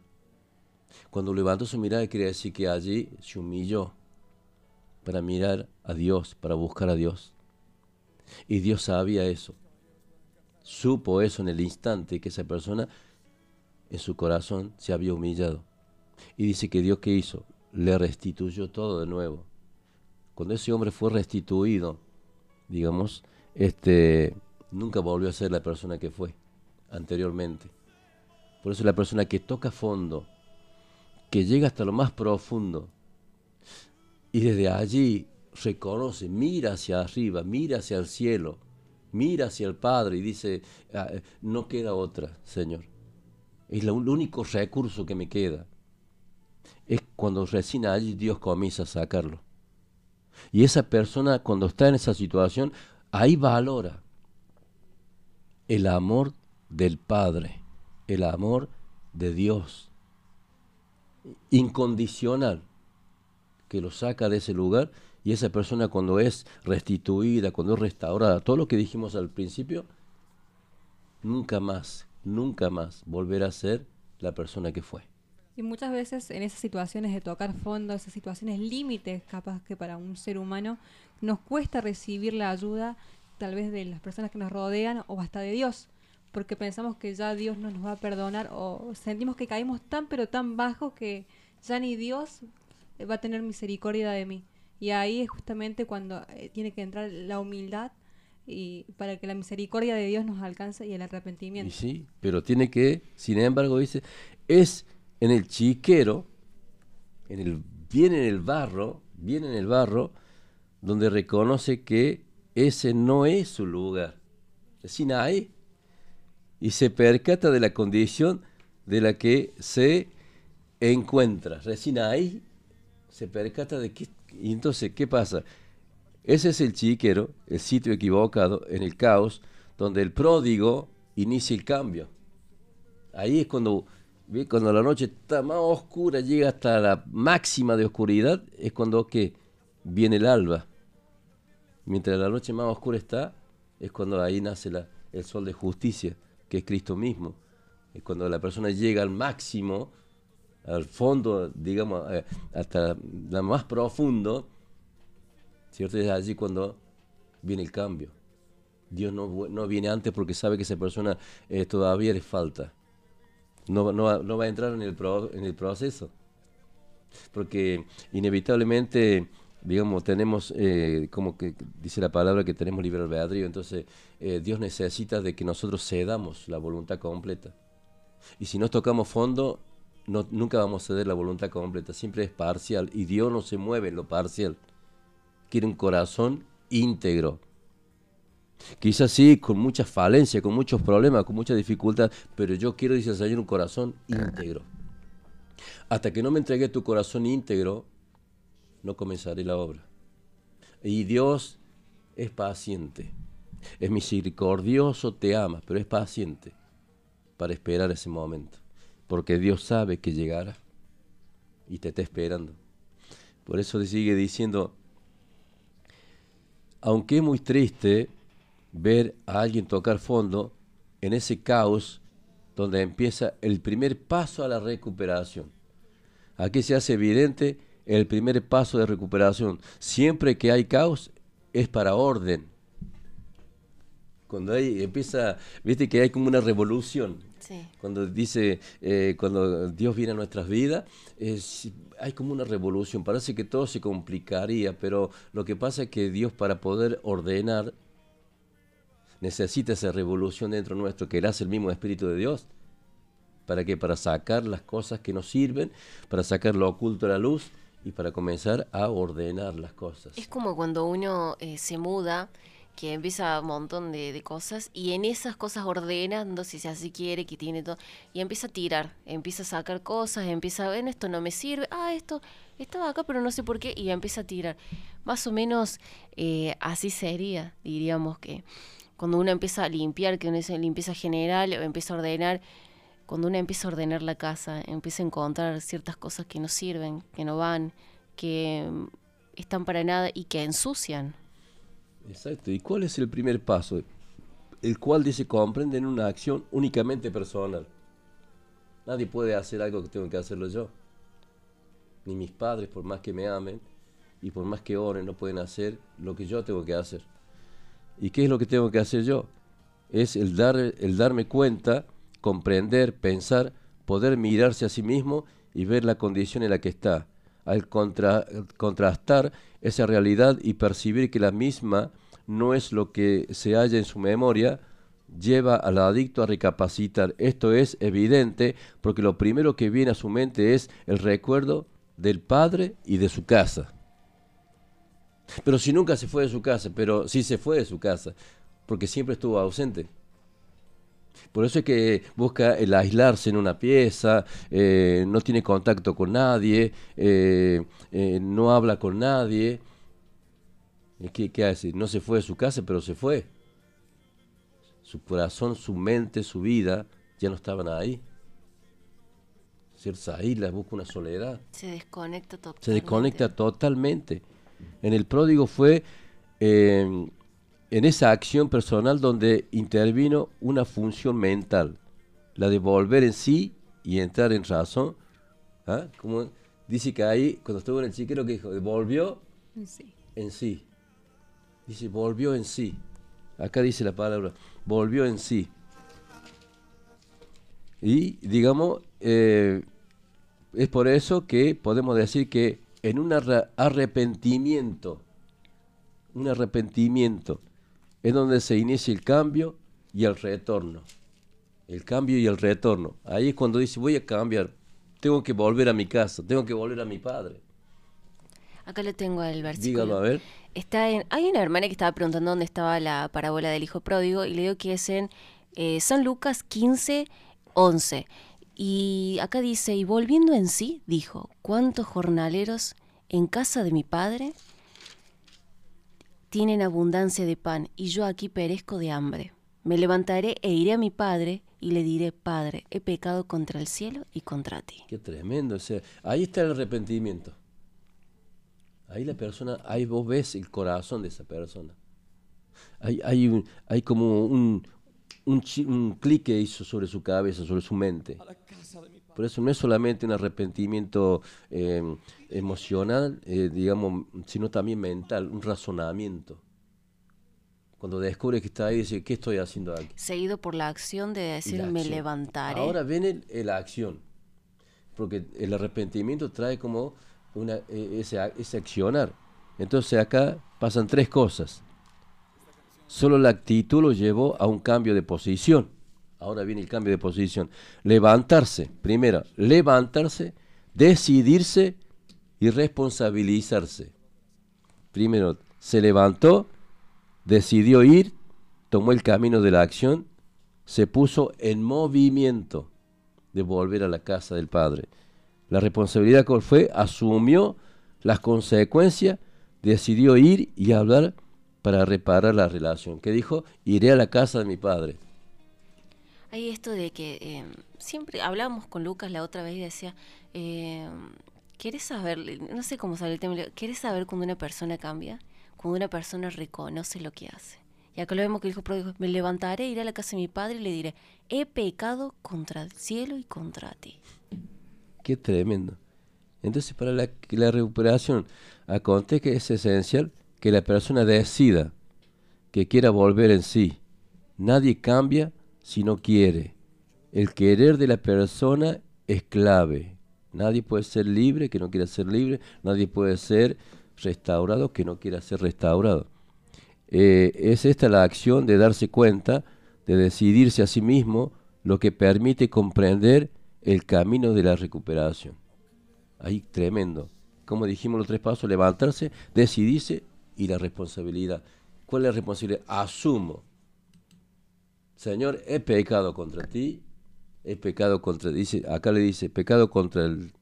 Cuando levantó su mirada quiere decir que allí se humilló para mirar a Dios, para buscar a Dios. Y Dios sabía eso. Supo eso en el instante que esa persona en su corazón se había humillado. Y dice que Dios que hizo, le restituyó todo de nuevo. Cuando ese hombre fue restituido, digamos, este nunca volvió a ser la persona que fue anteriormente. Por eso la persona que toca fondo, que llega hasta lo más profundo, y desde allí reconoce, mira hacia arriba, mira hacia el cielo, mira hacia el Padre y dice, "Ah, eh, no queda otra, Señor. Es el único recurso que me queda. Es cuando recién allí Dios comienza a sacarlo. Y esa persona cuando está en esa situación, ahí valora el amor del Padre, el amor de Dios, incondicional, que lo saca de ese lugar y esa persona cuando es restituida, cuando es restaurada, todo lo que dijimos al principio, nunca más, nunca más volverá a ser la persona que fue. Y muchas veces en esas situaciones de tocar fondo, esas situaciones límites, capaz que para un ser humano, nos cuesta recibir la ayuda tal vez de las personas que nos rodean o hasta de Dios, porque pensamos que ya Dios no nos va a perdonar o sentimos que caímos tan pero tan bajo que ya ni Dios va a tener misericordia de mí. Y ahí es justamente cuando eh, tiene que entrar la humildad y para que la misericordia de Dios nos alcance y el Y arrepentimiento. sí, pero tiene que, sin embargo, dice, es en el chiquero, en el, bien en el barro, bien en el barro, donde reconoce que ese no es su lugar. Es Sinaí. Y se percata de la condición de la que se encuentra. Recién ahí se percata de que... Y entonces, ¿qué pasa? Ese es el chiquero, el sitio equivocado, en el caos, donde el pródigo inicia el cambio. Ahí es cuando, cuando la noche está más oscura, llega hasta la máxima de oscuridad, es cuando viene el alba. Mientras la noche más oscura está, es cuando ahí nace el sol de justicia, que es Cristo mismo. Es cuando la persona llega al máximo, al fondo, digamos, eh, hasta lo más profundo, ¿cierto? Es allí cuando viene el cambio. Dios no, no viene antes porque sabe que esa persona eh, todavía le falta. No, no, va- no va a entrar en el, pro- en el proceso. Porque inevitablemente, digamos, tenemos, eh, como que dice la palabra, que tenemos libre albedrío. Entonces, Dios necesita de que nosotros cedamos la voluntad completa. Y si no tocamos fondo, nunca vamos a ceder la voluntad completa, siempre es parcial y Dios no se mueve en lo parcial. Quiere un corazón íntegro. Quizás sí, con muchas falencias, con muchos problemas, con mucha dificultad, pero yo quiero, dice el Señor, un corazón íntegro. Hasta que no me entregue tu corazón íntegro, no comenzaré la obra. Y Dios es paciente, es misericordioso, te ama, pero es paciente para esperar ese momento, porque Dios sabe que llegará y te está esperando. Por eso sigue diciendo, aunque es muy triste ver a alguien tocar fondo en ese caos donde empieza el primer paso a la recuperación. Aquí se hace evidente el primer paso de recuperación. Siempre que hay caos es para orden. Cuando hay, empieza, viste que hay como una revolución. Cuando dice, eh, cuando Dios viene a nuestras vidas, es, hay como una revolución. Parece que todo se complicaría, pero lo que pasa es que Dios para poder ordenar necesita esa revolución dentro nuestro, que hace el mismo Espíritu de Dios. ¿Para qué? Para sacar las cosas que nos sirven, para sacar lo oculto a la luz y para comenzar a ordenar las cosas. Es como cuando uno eh, se muda, que empieza un montón de, cosas y en esas cosas ordenando, si se así quiere, que tiene todo, y empieza a tirar, empieza a sacar cosas, empieza a ver, esto no me sirve, ah, esto estaba acá, pero no sé por qué, y empieza a tirar. Más o menos eh, así sería, diríamos que cuando uno empieza a limpiar, que uno dice limpieza general, o empieza a ordenar, cuando uno empieza a ordenar la casa, empieza a encontrar ciertas cosas que no sirven, que no van, que mm, están para nada y que ensucian. Exacto. ¿Y cuál es el primer paso? El cual dice comprenden una acción únicamente personal. Nadie puede hacer algo que tengo que hacerlo yo. Ni mis padres, por más que me amen y por más que oren, no pueden hacer lo que yo tengo que hacer. ¿Y qué es lo que tengo que hacer yo? Es el, dar, el darme cuenta comprender, pensar, poder mirarse a sí mismo y ver la condición en la que está. Al contrastar esa realidad y percibir que la misma no es lo que se halla en su memoria, lleva al adicto a recapacitar. Esto es evidente porque lo primero que viene a su mente es el recuerdo del padre y de su casa. Pero si nunca se fue de su casa, pero sí se fue de su casa, porque siempre estuvo ausente. Por eso es que busca el aislarse en una pieza, eh, no tiene contacto con nadie, eh, eh, no habla con nadie. ¿Qué, ¿Qué hace? No se fue de su casa, pero se fue. Su corazón, su mente, su vida ya no estaban ahí. Se aísla, busca una soledad. Se desconecta totalmente. Se desconecta totalmente. En el pródigo fue en esa acción personal donde intervino una función mental, la de volver en sí y entrar en razón. ¿ah? Como dice que ahí, cuando estuvo en el chiquero, que dijo, volvió en sí. en sí. Dice, volvió en sí. Acá dice la palabra, volvió en sí. Y digamos, eh, es por eso que podemos decir que en un arrepentimiento, un arrepentimiento es donde se inicia el cambio y el retorno. El cambio y el retorno. Ahí es cuando dice, voy a cambiar, tengo que volver a mi casa, tengo que volver a mi padre. Acá le tengo el versículo. Dígalo, a ver. Está en, hay una hermana que estaba preguntando dónde estaba la parábola del hijo pródigo y le digo que es en eh, San Lucas 15, 11. Y acá dice, y volviendo en sí, dijo, ¿cuántos jornaleros en casa de mi padre tienen abundancia de pan, y yo aquí perezco de hambre. Me levantaré e iré a mi padre y le diré, Padre, he pecado contra el cielo y contra ti. Qué tremendo. O sea, ahí está el arrepentimiento. Ahí la persona, ahí vos ves el corazón de esa persona. Hay, hay, hay como un, un, un clic que hizo sobre su cabeza, sobre su mente. Por eso no es solamente un arrepentimiento eh, emocional, eh, digamos, sino también mental, un razonamiento. Cuando descubre que está ahí, dice, ¿qué estoy haciendo aquí? Seguido por la acción de decir, me levantaré. Ahora viene la acción, porque el arrepentimiento trae como una, eh, ese, ese accionar. Entonces acá pasan tres cosas. Solo la actitud lo llevó a un cambio de posición. Ahora viene el cambio de posición. Levantarse, primero, levantarse, decidirse y responsabilizarse. Primero, se levantó, decidió ir, tomó el camino de la acción, se puso en movimiento de volver a la casa del Padre. La responsabilidad que fue, asumió las consecuencias, decidió ir y hablar para reparar la relación. Que dijo, iré a la casa de mi Padre. Hay esto de que eh, siempre hablábamos con Lucas la otra vez y decía, eh, ¿quieres saber, no sé cómo sale el tema, ¿quieres saber cuando una persona cambia? Cuando una persona reconoce lo que hace. Y acá lo vemos que dijo, me levantaré, iré a la casa de mi padre y le diré, he pecado contra el cielo y contra ti. Qué tremendo. Entonces, para la, la recuperación acontezca que es esencial que la persona decida que quiera volver en sí. Nadie cambia si no quiere. El querer de la persona es clave. Nadie puede ser libre que no quiera ser libre. Nadie puede ser restaurado que no quiera ser restaurado. Eh, es esta la acción de darse cuenta, de decidirse a sí mismo, lo que permite comprender el camino de la recuperación. Ahí tremendo. Como dijimos los tres pasos, levantarse, decidirse y la responsabilidad. ¿Cuál es la responsabilidad? Asumo. Señor, he pecado contra ti, he pecado contra dice, acá le dice, pecado contra el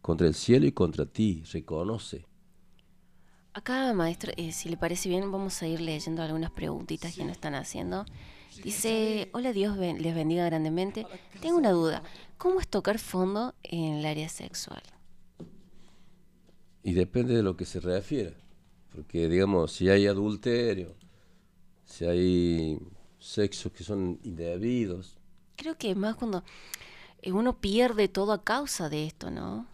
contra el cielo y contra ti, reconoce. Acá, maestro, eh, si le parece bien, vamos a ir leyendo algunas preguntitas que nos están haciendo. Dice, hola Dios les bendiga grandemente. Tengo una duda, ¿cómo es tocar fondo en el área sexual? Y depende de lo que se refiera. Porque, digamos, si hay adulterio, si hay sexos que son indebidos. Creo que es más cuando eh, uno pierde todo a causa de esto, ¿no?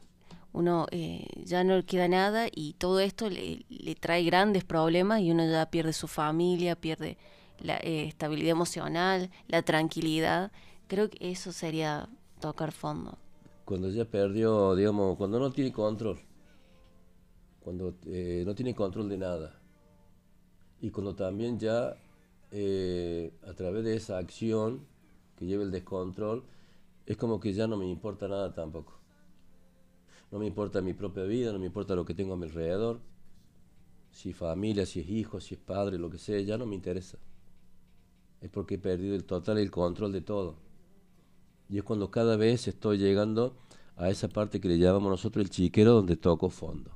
Uno eh, ya no le queda nada y todo esto le, trae grandes problemas y uno ya pierde su familia, pierde la eh, estabilidad emocional, la tranquilidad. Creo que eso sería tocar fondo. Cuando ya perdió, digamos, cuando no tiene control cuando eh, no tiene control de nada y cuando también ya eh, a través de esa acción que lleva el descontrol, es como que ya no me importa nada tampoco. No me importa mi propia vida, no me importa lo que tengo a mi alrededor, si familia, si es hijo, si es padre, lo que sea, ya no me interesa. Es porque he perdido el total el control de todo. Y es cuando cada vez estoy llegando a esa parte que le llamamos nosotros el chiquero donde toco fondo.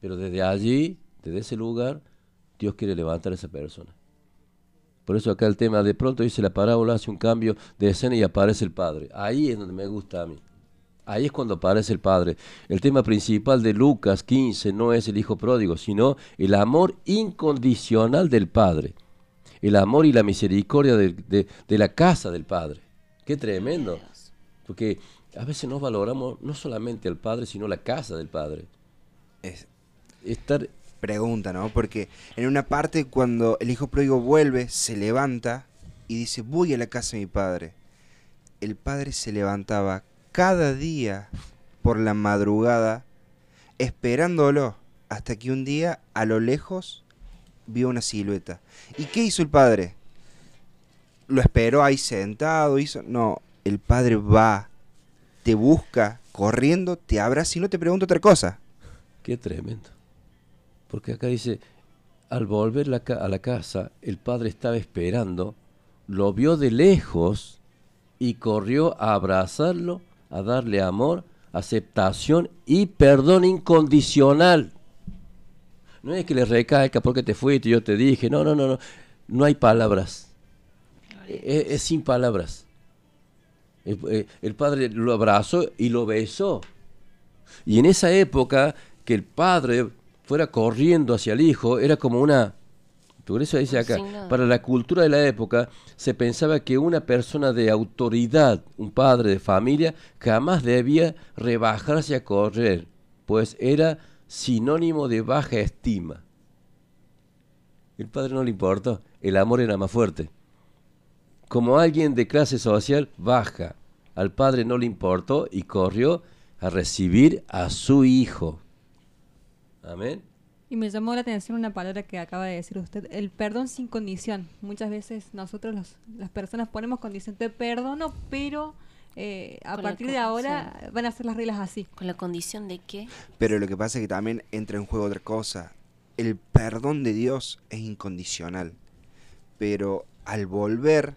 Pero desde allí, desde ese lugar, Dios quiere levantar a esa persona. Por eso acá el tema, de pronto dice la parábola, hace un cambio de escena y aparece el Padre. Ahí es donde me gusta a mí. Ahí es cuando aparece el Padre. El tema principal de Lucas 15 no es el Hijo pródigo, sino el amor incondicional del Padre. El amor y la misericordia de, la casa del Padre. Qué tremendo. Porque a veces no valoramos no solamente al Padre, sino la casa del Padre. Es, estar... Pregunta, ¿no? Porque en una parte cuando el hijo pródigo vuelve, se levanta y dice, voy a la casa de mi padre. El padre se levantaba cada día por la madrugada esperándolo hasta que un día a lo lejos vio una silueta. ¿Y qué hizo el padre? Lo esperó ahí sentado, hizo... No, el padre va, te busca, corriendo, te abraza y no te pregunta otra cosa. Qué tremendo. Porque acá dice, al volver a la casa, el padre estaba esperando, lo vio de lejos y corrió a abrazarlo, a darle amor, aceptación y perdón incondicional. No es que le recaiga porque te fuiste y yo te dije, no, no, no, no, no hay palabras. Es, es sin palabras. El, eh, el, padre lo abrazó y lo besó. Y en esa época que el padre fuera corriendo hacia el hijo, era como una... Por eso dice acá, para la cultura de la época se pensaba que una persona de autoridad, un padre de familia, jamás debía rebajarse a correr, pues era sinónimo de baja estima. El padre no le importó, el amor era más fuerte. Como alguien de clase social baja, al padre no le importó y corrió a recibir a su hijo. Amén. Y me llamó la atención una palabra que acaba de decir usted, el perdón sin condición. Muchas veces nosotros los, las personas ponemos condición, te perdono, pero eh, a Con partir de ahora sí. van a ser las reglas así. ¿Con la condición de qué? Pero lo que pasa es que también entra en juego otra cosa. El perdón de Dios es incondicional. Pero al volver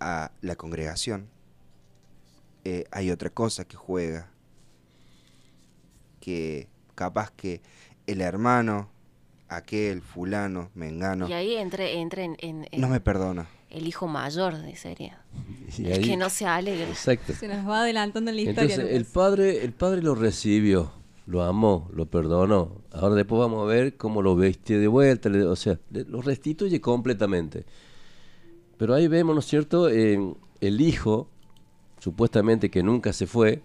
a la congregación, eh, hay otra cosa que juega. Que capaz que el hermano, aquel, fulano, mengano, Y ahí entra, entra en, en- en no me perdona. el hijo mayor de serie. (laughs) Y el ahí- que no se alegre. Exacto. Se nos va adelantando en la historia. Entonces, el padre, el padre lo recibió, lo amó, lo perdonó. Ahora después vamos a ver cómo lo vestía de vuelta, le- o sea, le- lo restituye completamente. Pero ahí vemos, ¿no es cierto? Eh, el hijo, supuestamente que nunca se fue,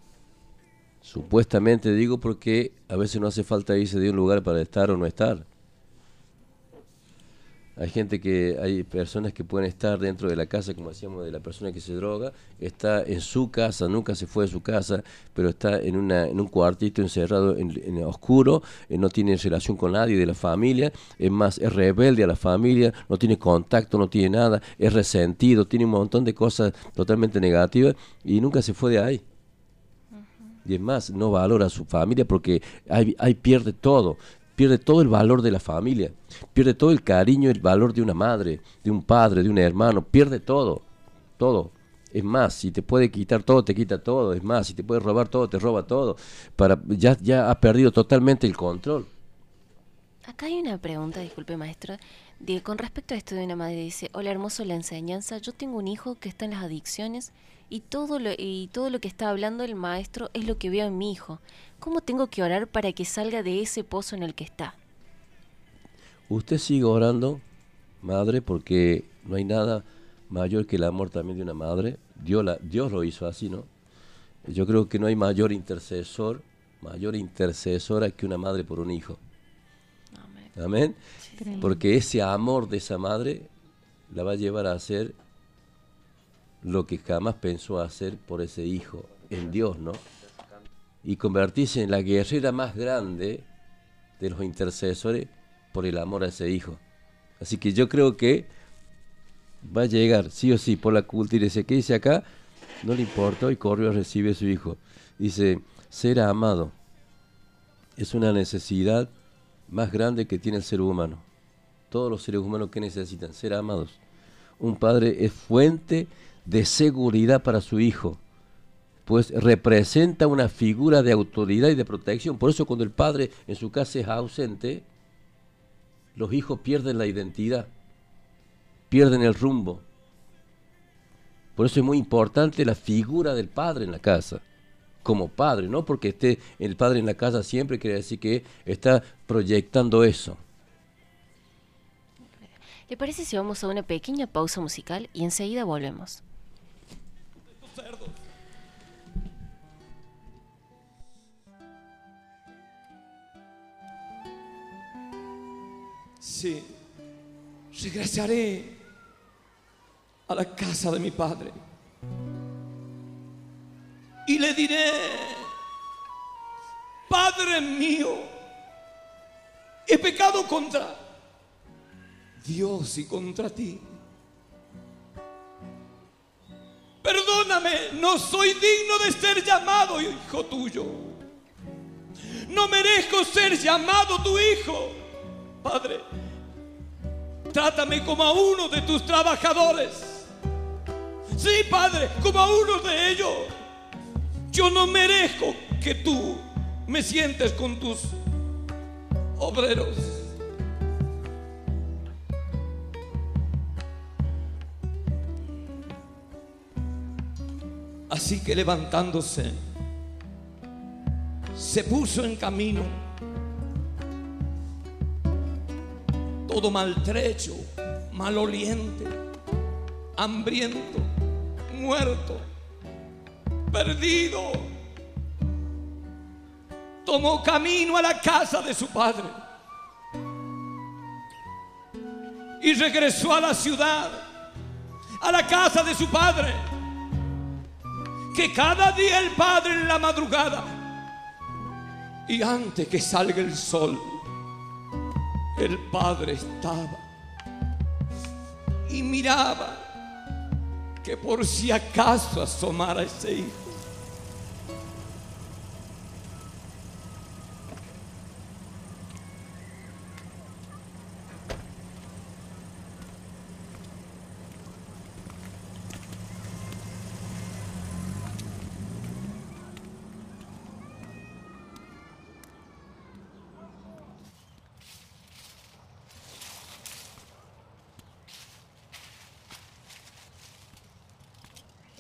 supuestamente digo porque a veces no hace falta irse de un lugar para estar o no estar. Hay gente que, hay personas que pueden estar dentro de la casa, como decíamos, de la persona que se droga, está en su casa, nunca se fue de su casa, pero está en, una, en un cuartito encerrado en, en oscuro, eh, no tiene relación con nadie de la familia, es más, es rebelde a la familia, no tiene contacto, no tiene nada, es resentido, tiene un montón de cosas totalmente negativas y nunca se fue de ahí. Y es más, no valora a su familia porque ahí, pierde todo. Pierde todo el valor de la familia. Pierde todo el cariño, el valor de una madre, de un padre, de un hermano. Pierde todo. Todo. Es más, si te puede quitar todo, te quita todo. Es más, si te puede robar todo, te roba todo. Para, ya, ya ha perdido totalmente el control. Acá hay una pregunta, disculpe maestro, con respecto a esto de una madre dice, hola hermoso la enseñanza, yo tengo un hijo que está en las adicciones y todo lo, y todo lo que está hablando el maestro es lo que veo en mi hijo. ¿Cómo tengo que orar para que salga de ese pozo en el que está? Usted sigue orando, madre, porque no hay nada mayor que el amor también de una madre. Dios, la, Dios lo hizo así, ¿no? Yo creo que no hay mayor intercesor, mayor intercesora que una madre por un hijo. Amén. Porque ese amor de esa madre la va a llevar a hacer lo que jamás pensó hacer por ese hijo en Dios, ¿no? Y convertirse en la guerrera más grande de los intercesores por el amor a ese hijo. Así que yo creo que va a llegar, sí o sí, por la cultura. Dice, ¿qué dice acá? No le importó y corrió a recibir a su hijo. Dice, ser amado es una necesidad más grande que tiene el ser humano. Todos los seres humanos que necesitan ser amados. Un padre es fuente de seguridad para su hijo, pues representa una figura de autoridad y de protección. Por eso cuando el padre en su casa es ausente, los hijos pierden la identidad, pierden el rumbo. Por eso es muy importante la figura del padre en la casa, como padre, no porque esté el padre en la casa siempre quiere decir que está proyectando eso. ¿Le parece si vamos a una pequeña pausa musical y enseguida volvemos? Sí, regresaré a la casa de mi padre y le diré, Padre mío, he pecado contra Dios y contra ti. Perdóname, no soy digno de ser llamado hijo tuyo. No merezco ser llamado tu hijo. Padre, trátame como a uno de tus trabajadores. Sí, Padre, como a uno de ellos. Yo no merezco que tú me sientes con tus obreros. Así que levantándose, se puso en camino, todo maltrecho, maloliente, hambriento, muerto, perdido. Tomó camino a la casa de su padre y regresó a la ciudad, a la casa de su padre que cada día el Padre en la madrugada y antes que salga el sol el padre estaba y miraba que por si acaso asomara ese hijo.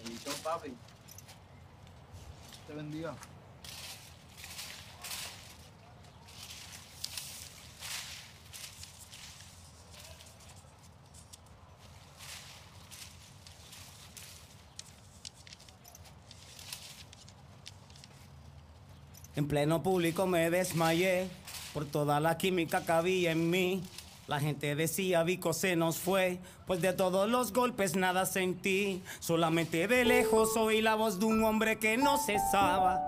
Bendición, papi. Te bendiga. En pleno público me desmayé por toda la química que había en mí. La gente decía Vico se nos fue, pues de todos los golpes nada sentí. Solamente de lejos oí la voz de un hombre que no cesaba.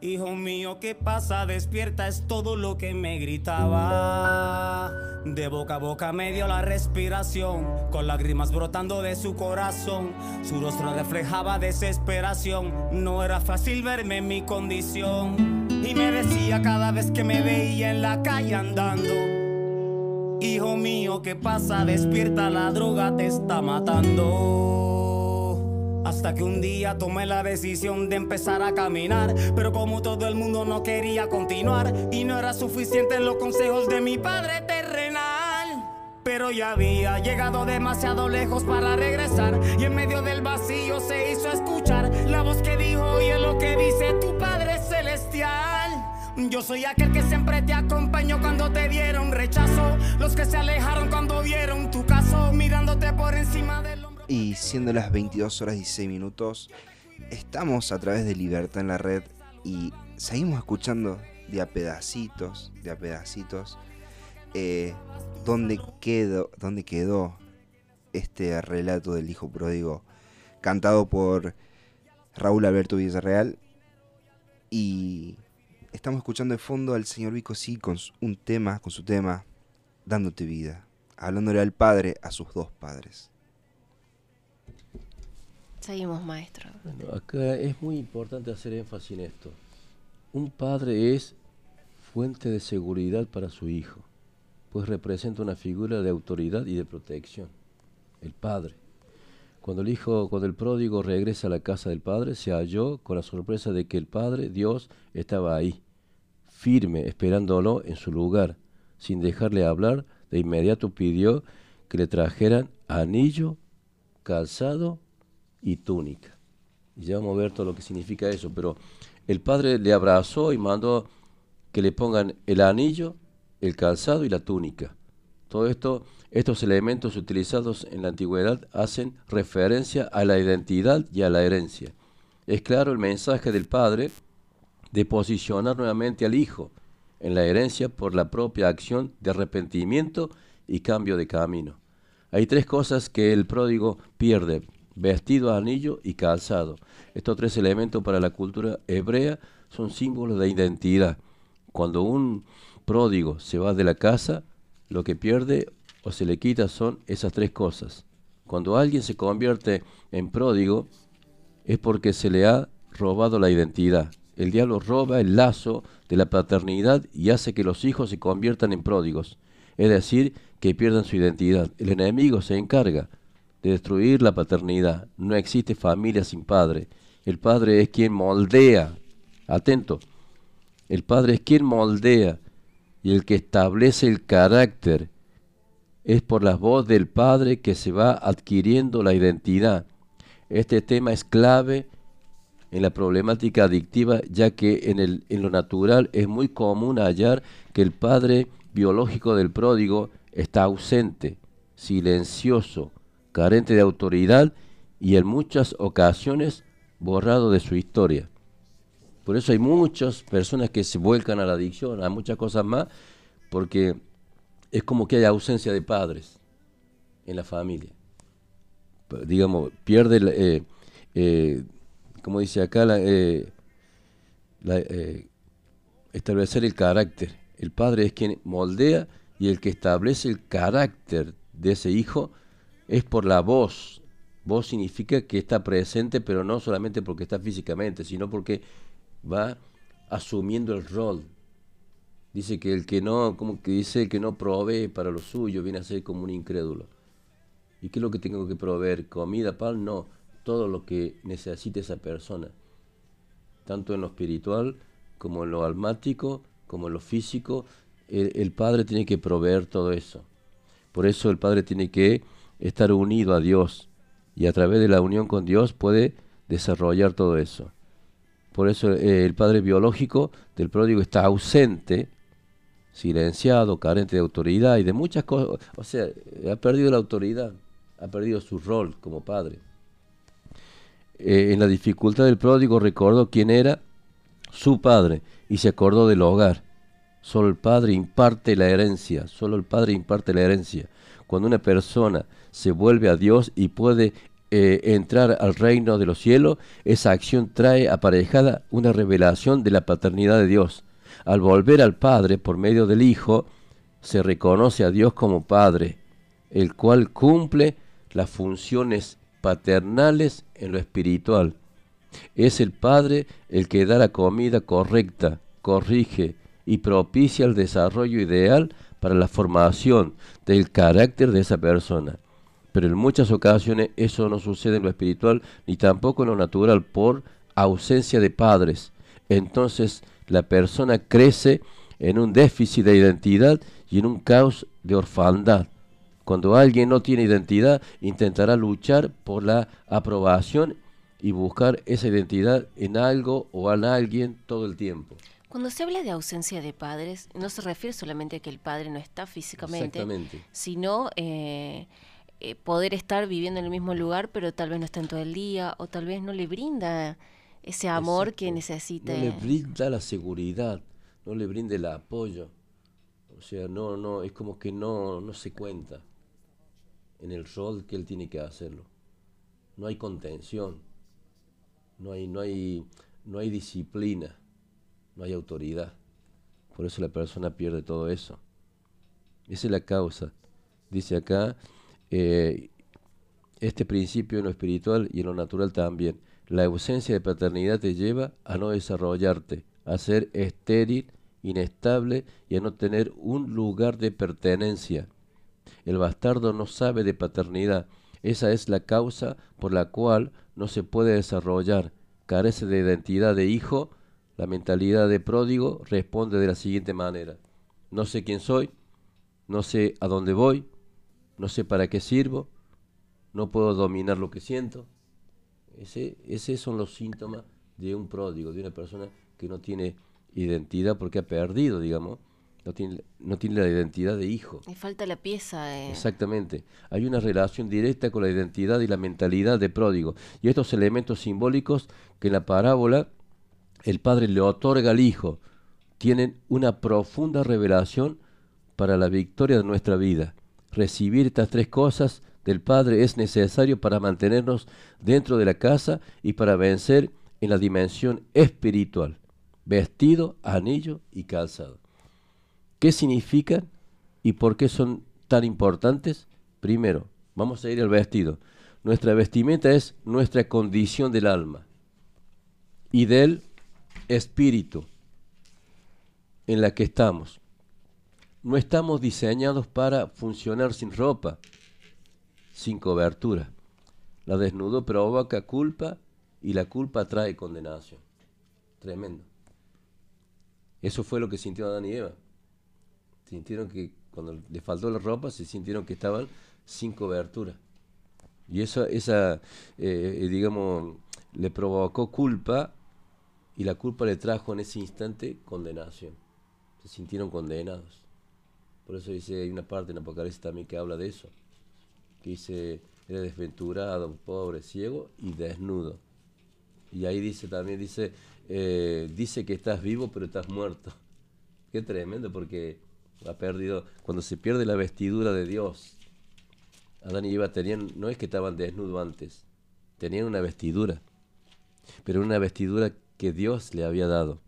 Hijo mío, ¿qué pasa? Despierta, es todo lo que me gritaba. De boca a boca me dio la respiración, con lágrimas brotando de su corazón. Su rostro reflejaba desesperación, no era fácil verme en mi condición. Y me decía cada vez que me veía en la calle andando. Hijo mío, ¿qué pasa? Despierta, la droga te está matando. Hasta que un día tomé la decisión de empezar a caminar. Pero como todo el mundo no quería continuar, y no era suficiente los consejos de mi padre terrenal. Pero ya había llegado demasiado lejos para regresar. Y en medio del vacío se hizo escuchar la voz que dijo: Oye, lo que dice tu padre celestial. Yo soy aquel que siempre te acompañó cuando te dieron rechazo. Los que se alejaron cuando vieron tu caso, mirándote por encima del hombro. Y siendo las 22 horas y 16 minutos, estamos a través de Libertad en la Red y seguimos escuchando de a pedacitos, de a pedacitos, eh, dónde, quedó, dónde quedó este relato del hijo pródigo, cantado por Raúl Alberto Villarreal. Y estamos escuchando de fondo al señor Vico sí con su- un tema, con su tema, Dándote vida, hablándole al padre, a sus dos padres. Seguimos, maestro. Bueno, acá es muy importante hacer énfasis en esto. Un padre es fuente de seguridad para su hijo, pues representa una figura de autoridad y de protección. El padre. Cuando el hijo, cuando el pródigo regresa a la casa del padre, se halló con la sorpresa de que el padre, Dios, estaba ahí, firme, esperándolo en su lugar, sin dejarle hablar. De inmediato pidió que le trajeran anillo, calzado y túnica. Y ya vamos a ver todo lo que significa eso, pero el padre le abrazó y mandó que le pongan el anillo, el calzado y la túnica. Todo esto, estos elementos utilizados en la antigüedad hacen referencia a la identidad y a la herencia. Es claro el mensaje del padre de posicionar nuevamente al hijo en la herencia por la propia acción de arrepentimiento y cambio de camino. Hay tres cosas que el pródigo pierde, vestido, anillo y calzado. Estos tres elementos para la cultura hebrea son símbolos de identidad. Cuando un pródigo se va de la casa, lo que pierde o se le quita son esas tres cosas. Cuando alguien se convierte en pródigo, es porque se le ha robado la identidad. El diablo roba el lazo de la paternidad y hace que los hijos se conviertan en pródigos, es decir, que pierdan su identidad. El enemigo se encarga de destruir la paternidad. No existe familia sin padre. El padre es quien moldea. Atento. El padre es quien moldea y el que establece el carácter. Es por la voz del padre que se va adquiriendo la identidad. Este tema es clave en la problemática adictiva, ya que en, en lo natural es muy común hallar que el padre biológico del pródigo está ausente, silencioso, carente de autoridad y en muchas ocasiones borrado de su historia. Por eso hay muchas personas que se vuelcan a la adicción, a muchas cosas más, porque es como que hay ausencia de padres en la familia. Digamos, pierde, eh, eh, como dice acá, la, eh, establecer el carácter. El padre es quien moldea y el que establece el carácter de ese hijo es por la voz. Voz significa que está presente, pero no solamente porque está físicamente, sino porque va asumiendo el rol. Dice que el que no, como que dice el que no provee para lo suyo viene a ser como un incrédulo. ¿Y qué es lo que tengo que proveer? ¿Comida, pan? No, todo lo que necesite esa persona. Tanto en lo espiritual como en lo almático, como en lo físico, el, el Padre tiene que proveer todo eso. Por eso el Padre tiene que estar unido a Dios y a través de la unión con Dios puede desarrollar todo eso. Por eso eh, el padre biológico del pródigo está ausente, silenciado, carente de autoridad y de muchas cosas. O sea, ha perdido la autoridad, ha perdido su rol como padre. Eh, en la dificultad del pródigo recordó quién era su padre y se acordó del hogar. Solo el padre imparte la herencia, solo el padre imparte la herencia. Cuando una persona se vuelve a Dios y puede eh, entrar al reino de los cielos, esa acción trae aparejada una revelación de la paternidad de Dios. Al volver al Padre por medio del Hijo, se reconoce a Dios como Padre, el cual cumple las funciones paternales en lo espiritual. Es el Padre el que da la comida correcta, corrige y propicia el desarrollo ideal para la formación del carácter de esa persona. Pero en muchas ocasiones eso no sucede en lo espiritual ni tampoco en lo natural por ausencia de padres. Entonces la persona crece en un déficit de identidad y en un caos de orfandad. Cuando alguien no tiene identidad, intentará luchar por la aprobación y buscar esa identidad en algo o en alguien todo el tiempo. Cuando se habla de ausencia de padres, no se refiere solamente a que el padre no está físicamente, sino eh, eh, poder estar viviendo en el mismo lugar, pero tal vez no está en todo el día, o tal vez no le brinda ese amor que necesita. No le brinda la seguridad, no le brinda el apoyo. O sea, no, no, es como que no, no se cuenta en el rol que él tiene que hacerlo. No hay contención, no hay, no hay, no hay disciplina no hay autoridad. Por eso la persona pierde todo eso. Esa es la causa. Dice acá, eh, este principio en lo espiritual y en lo natural también. La ausencia de paternidad te lleva a no desarrollarte, a ser estéril, inestable y a no tener un lugar de pertenencia. El bastardo no sabe de paternidad. Esa es la causa por la cual no se puede desarrollar. Carece de identidad de hijo la mentalidad de pródigo responde de la siguiente manera. No sé quién soy, no sé a dónde voy, no sé para qué sirvo, no puedo dominar lo que siento. Ese, esos son los síntomas de un pródigo, de una persona que no tiene identidad porque ha perdido, digamos, no tiene, no tiene la identidad de hijo. Le falta la pieza. Exactamente. Hay una relación directa con la identidad y la mentalidad de pródigo. Y estos elementos simbólicos que en la parábola el Padre le otorga al Hijo, tienen una profunda revelación para la victoria de nuestra vida. Recibir estas tres cosas del Padre es necesario para mantenernos dentro de la casa y para vencer en la dimensión espiritual. Vestido, anillo y calzado. ¿Qué significan y por qué son tan importantes? Primero, vamos a ir al vestido. Nuestra vestimenta es nuestra condición del alma. Y del espíritu en la que estamos. No estamos diseñados para funcionar sin ropa, sin cobertura. La desnudo provoca culpa y la culpa trae condenación. Tremendo. Eso fue lo que sintió Adán y Eva. Sintieron que cuando les faltó la ropa, se sintieron que estaban sin cobertura. Y eso, esa, eh, digamos, le provocó culpa y la culpa le trajo en ese instante condenación. Se sintieron condenados. Por eso dice, hay una parte en Apocalipsis también que habla de eso. Que dice, eres desventurado, pobre, ciego y desnudo. Y ahí dice también, dice, eh, dice que estás vivo pero estás muerto. (laughs) Qué tremendo porque ha perdido, cuando se pierde la vestidura de Dios, Adán y Eva tenían, no es que estaban desnudos antes, tenían una vestidura, pero una vestidura que Dios le había dado.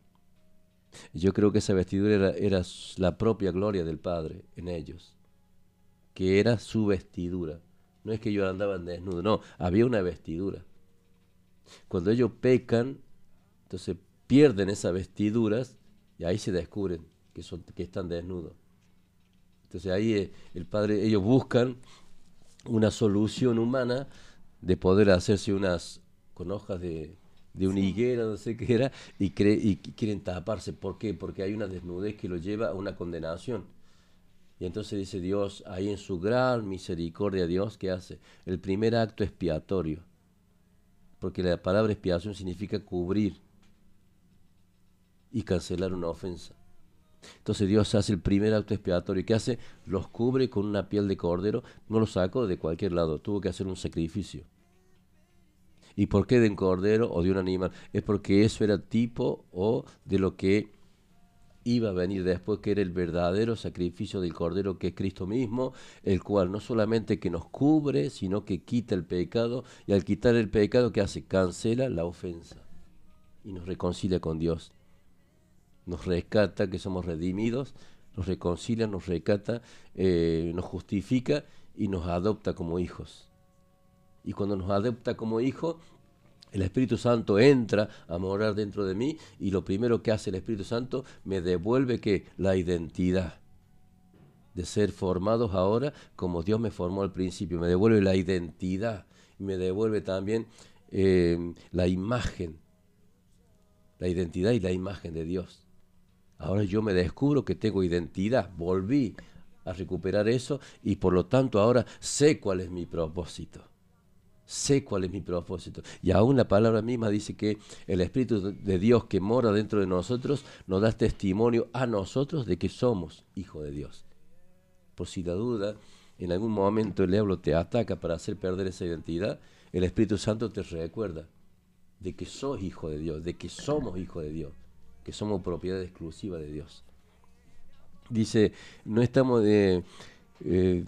Yo creo que esa vestidura era, era la propia gloria del Padre en ellos, que era su vestidura. No es que ellos andaban desnudos, no, había una vestidura. Cuando ellos pecan, entonces pierden esas vestiduras y ahí se descubren que, son, que están desnudos. Entonces ahí eh, el padre, ellos buscan una solución humana de poder hacerse unas con hojas de, de una higuera, no sé qué era, y, y quieren taparse. ¿Por qué? Porque hay una desnudez que lo lleva a una condenación. Y entonces dice Dios, ahí en su gran misericordia, Dios, ¿qué hace? El primer acto expiatorio. Porque la palabra expiación significa cubrir y cancelar una ofensa. Entonces Dios hace el primer acto expiatorio. ¿Qué hace? Los cubre con una piel de cordero. No los sacó de cualquier lado. Tuvo que hacer un sacrificio. ¿Y por qué de un cordero o de un animal? Es porque eso era tipo o de lo que iba a venir después, que era el verdadero sacrificio del cordero, que es Cristo mismo, el cual no solamente que nos cubre, sino que quita el pecado. Y al quitar el pecado, ¿qué hace? Cancela la ofensa y nos reconcilia con Dios nos rescata, que somos redimidos, nos reconcilia, nos rescata, eh, nos justifica y nos adopta como hijos. Y cuando nos adopta como hijos, el Espíritu Santo entra a morar dentro de mí y lo primero que hace el Espíritu Santo me devuelve que la identidad de ser formados ahora como Dios me formó al principio, me devuelve la identidad me devuelve también eh, la imagen, la identidad y la imagen de Dios. Ahora yo me descubro que tengo identidad, volví a recuperar eso y por lo tanto ahora sé cuál es mi propósito. Sé cuál es mi propósito. Y aún la palabra misma dice que el Espíritu de Dios que mora dentro de nosotros nos da testimonio a nosotros de que somos hijos de Dios. Por si la duda, en algún momento el diablo te ataca para hacer perder esa identidad, el Espíritu Santo te recuerda de que sos hijo de Dios, de que somos hijos de Dios que somos propiedad exclusiva de Dios. Dice, no estamos de... Eh,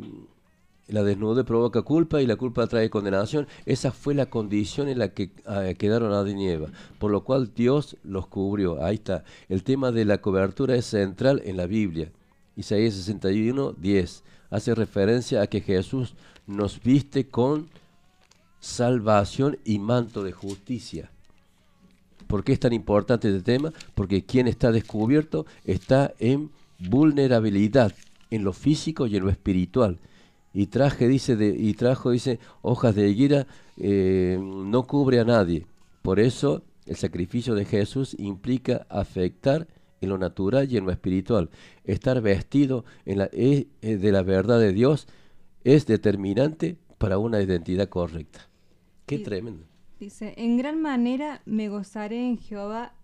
la desnudez provoca culpa y la culpa trae condenación. Esa fue la condición en la que ah, quedaron Adán y Eva, por lo cual Dios los cubrió. Ahí está. El tema de la cobertura es central en la Biblia. Isaías 61, 10. Hace referencia a que Jesús nos viste con salvación y manto de justicia. ¿Por qué es tan importante este tema? Porque quien está descubierto está en vulnerabilidad, en lo físico y en lo espiritual. Y traje, dice, de, y trajo, dice, hojas de higuera, eh, no cubre a nadie. Por eso el sacrificio de Jesús implica afectar en lo natural y en lo espiritual. Estar vestido en la, eh, eh, de la verdad de Dios es determinante para una identidad correcta. Qué tremendo. Dice, en gran manera me gozaré en Jehová,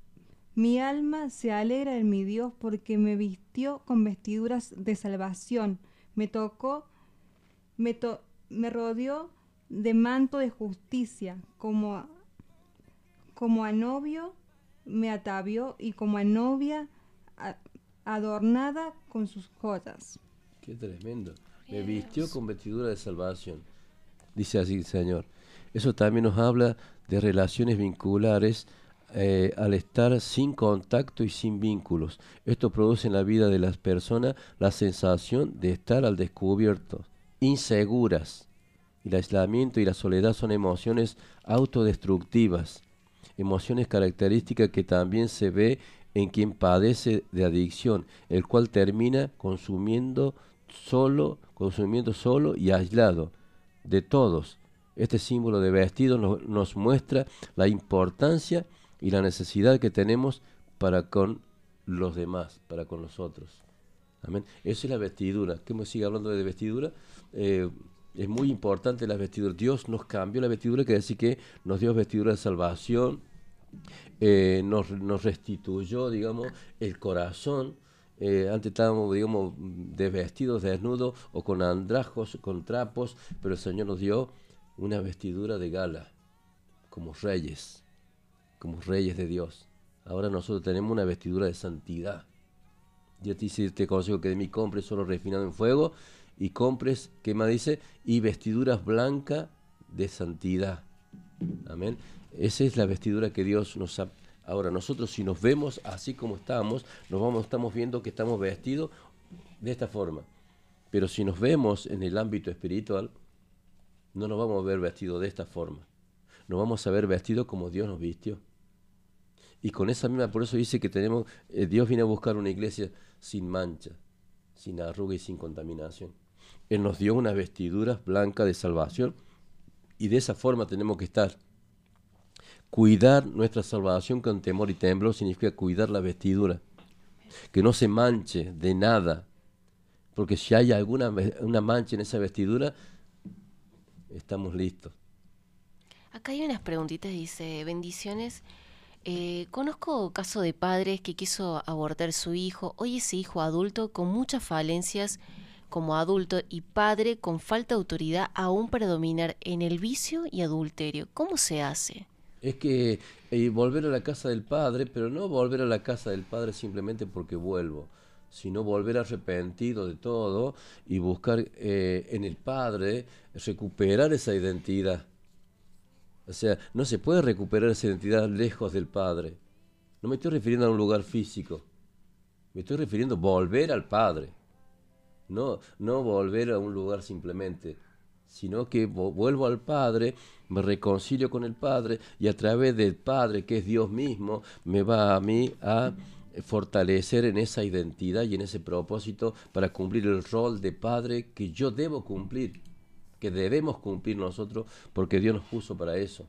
mi alma se alegra en mi Dios porque me vistió con vestiduras de salvación, me tocó, me, me rodeó de manto de justicia, como, como a novio me atavió y como a novia adornada con sus joyas. Qué tremendo. Me vistió con vestidura de salvación. Dice así el Señor. Eso también nos habla de relaciones vinculares eh, al estar sin contacto y sin vínculos. Esto produce en la vida de las personas la sensación de estar al descubierto, inseguras. El aislamiento y la soledad son emociones autodestructivas, emociones características que también se ve en quien padece de adicción, el cual termina consumiendo solo, consumiendo solo y aislado de todos, este símbolo de vestido nos, muestra la importancia y la necesidad que tenemos para con los demás, para con los otros. Amén. Eso es la vestidura. ¿Qué me sigue hablando de vestidura? Eh, es muy importante la vestidura. Dios nos cambió la vestidura, que decir que nos dio vestidura de salvación, eh, nos, nos, restituyó, digamos, el corazón. Eh, antes estábamos, digamos, desvestidos, desnudos o con andrajos, con trapos, pero el Señor nos dio una vestidura de gala, como reyes, como reyes de Dios. Ahora nosotros tenemos una vestidura de santidad. Yo te, te este consejo que de mí compres solo refinado en fuego y compres, ¿qué más dice? Y vestiduras blancas de santidad. Amén. Esa es la vestidura que Dios nos ha, Ahora, nosotros si nos vemos así como estamos, nos vamos, estamos viendo que estamos vestidos de esta forma. Pero si nos vemos en el ámbito espiritual, no nos vamos a ver vestidos de esta forma. Nos vamos a ver vestidos como Dios nos vistió. Y con esa misma, por eso dice que tenemos, eh, Dios viene a buscar una iglesia sin mancha, sin arruga y sin contaminación. Él nos dio unas vestiduras blancas de salvación y de esa forma tenemos que estar. Cuidar nuestra salvación con temor y temblor significa cuidar la vestidura. Que no se manche de nada. Porque si hay alguna una mancha en esa vestidura, estamos listos. Acá hay unas preguntitas, dice, bendiciones. Eh, conozco caso de padres que quiso abortar su hijo, hoy ese hijo adulto con muchas falencias como adulto y padre con falta de autoridad aún para dominar en el vicio y adulterio. ¿Cómo se hace? Es que eh, volver a la casa del padre, pero no volver a la casa del padre simplemente porque vuelvo, sino volver arrepentido de todo y buscar eh, en el padre recuperar esa identidad. O sea, no se puede recuperar esa identidad lejos del padre. No me estoy refiriendo a un lugar físico, me estoy refiriendo a volver al padre. No, no volver a un lugar simplemente, sino que vuelvo al Padre, me reconcilio con el Padre y a través del Padre, que es Dios mismo, me va a mí a fortalecer en esa identidad y en ese propósito para cumplir el rol de Padre que yo debo cumplir, que debemos cumplir nosotros porque Dios nos puso para eso.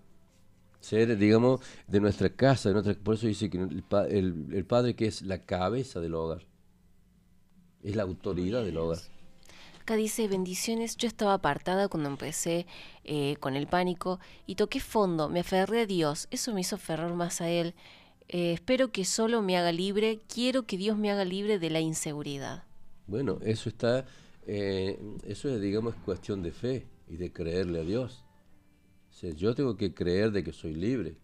Ser, digamos, de nuestra casa, de nuestra, por eso dice que el Padre que es la cabeza del hogar es la autoridad del hogar. Acá dice, bendiciones, yo estaba apartada cuando empecé eh, con el pánico y toqué fondo, me aferré a Dios, eso me hizo aferrar más a Él. Eh, espero que solo me haga libre, quiero que Dios me haga libre de la inseguridad. Bueno, eso está, eh, eso es, digamos, cuestión de fe y de creerle a Dios. yo tengo que creer de que soy libre.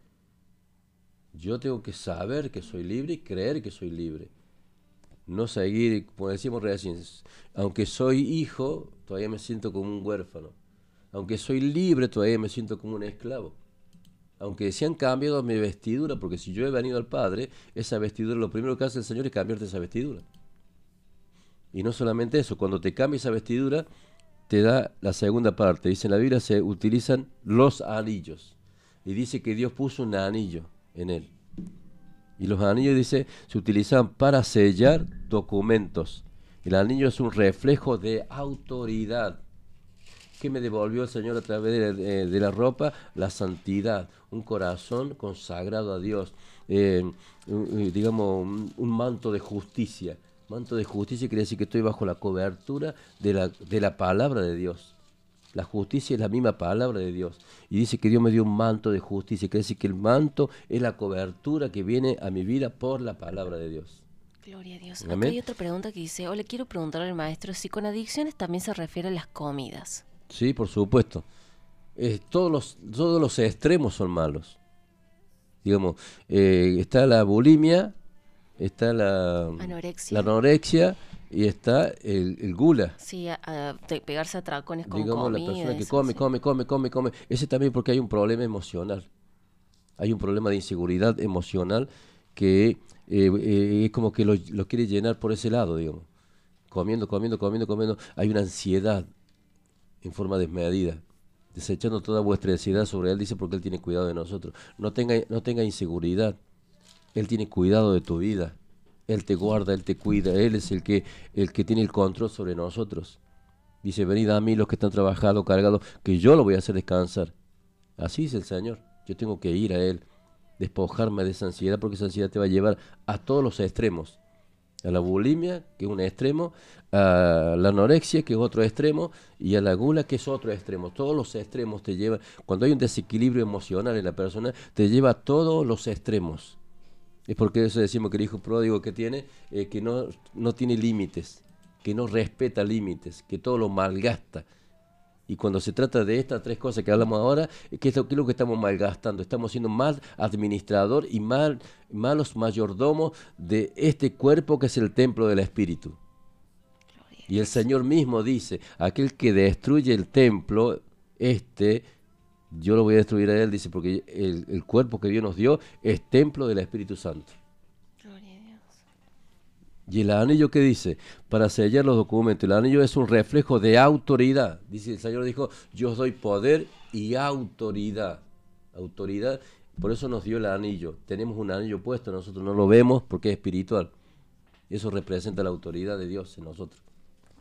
Yo tengo que saber que soy libre y creer que soy libre no seguir, como decíamos recién, aunque soy hijo, todavía me siento como un huérfano. Aunque soy libre, todavía me siento como un esclavo. Aunque se han cambiado mi vestidura, porque si yo he venido al Padre, esa vestidura, lo primero que hace el Señor es cambiarte esa vestidura. Y no solamente eso, cuando te cambia esa vestidura, te da la segunda parte. Dice en la Biblia se utilizan los anillos. Y dice que Dios puso un anillo en él. Y los anillos, dice, se utilizan para sellar documentos. El anillo es un reflejo de autoridad. que me devolvió el Señor a través de, la ropa? La santidad, un corazón consagrado a Dios, eh, digamos, un, manto de justicia. Manto de justicia quiere decir que estoy bajo la cobertura de la, de la palabra de Dios. La justicia es la misma palabra de Dios. Y dice que Dios me dio un manto de justicia. Quiere decir que el manto es la cobertura que viene a mi vida por la palabra de Dios. Gloria a Dios. Acá hay otra pregunta que dice, le quiero preguntarle al maestro si con adicciones también se refiere a las comidas. Sí, por supuesto. todos, los, todos los extremos son malos. Digamos, eh, está la bulimia, está la anorexia, la anorexia y está el, gula. Sí, a, pegarse a tracones con Digamos, la persona que come, come, come, come, come. Ese también porque hay un problema emocional. Hay un problema de inseguridad emocional que eh, eh, es como que lo, lo, quiere llenar por ese lado, digamos. Comiendo, comiendo, comiendo, comiendo. Hay una ansiedad en forma desmedida. Desechando toda vuestra ansiedad sobre él, dice porque él tiene cuidado de nosotros. No tenga, no tenga inseguridad. Él tiene cuidado de tu vida él te guarda, Él te cuida, Él es el que, el que tiene el control sobre nosotros. Dice, venid a mí los que están trabajados, cargados, que yo lo voy a hacer descansar. Así dice el Señor. Yo tengo que ir a Él, despojarme de esa ansiedad, porque esa ansiedad te va a llevar a todos los extremos. A la bulimia, que es un extremo, a la anorexia, que es otro extremo, y a la gula, que es otro extremo. Todos los extremos te llevan, cuando hay un desequilibrio emocional en la persona, te lleva a todos los extremos. Es porque eso decimos que el hijo pródigo que tiene, eh, que no, no tiene límites, que no respeta límites, que todo lo malgasta. Y cuando se trata de estas tres cosas que hablamos ahora, ¿qué es lo, que estamos malgastando? Estamos siendo mal administrador y mal, malos mayordomos de este cuerpo que es el templo del Espíritu. Y el Señor mismo dice, aquel que destruye el templo, este Yo lo voy a destruir a él, dice, porque el, el cuerpo que Dios nos dio es templo del Espíritu Santo. ¿Y el anillo qué dice? Para sellar los documentos. El anillo es un reflejo de autoridad. Dice el Señor dijo, yo os doy poder y autoridad. Autoridad, por eso nos dio el anillo. Tenemos un anillo puesto, nosotros no lo vemos porque es espiritual. Eso representa la autoridad de Dios en nosotros.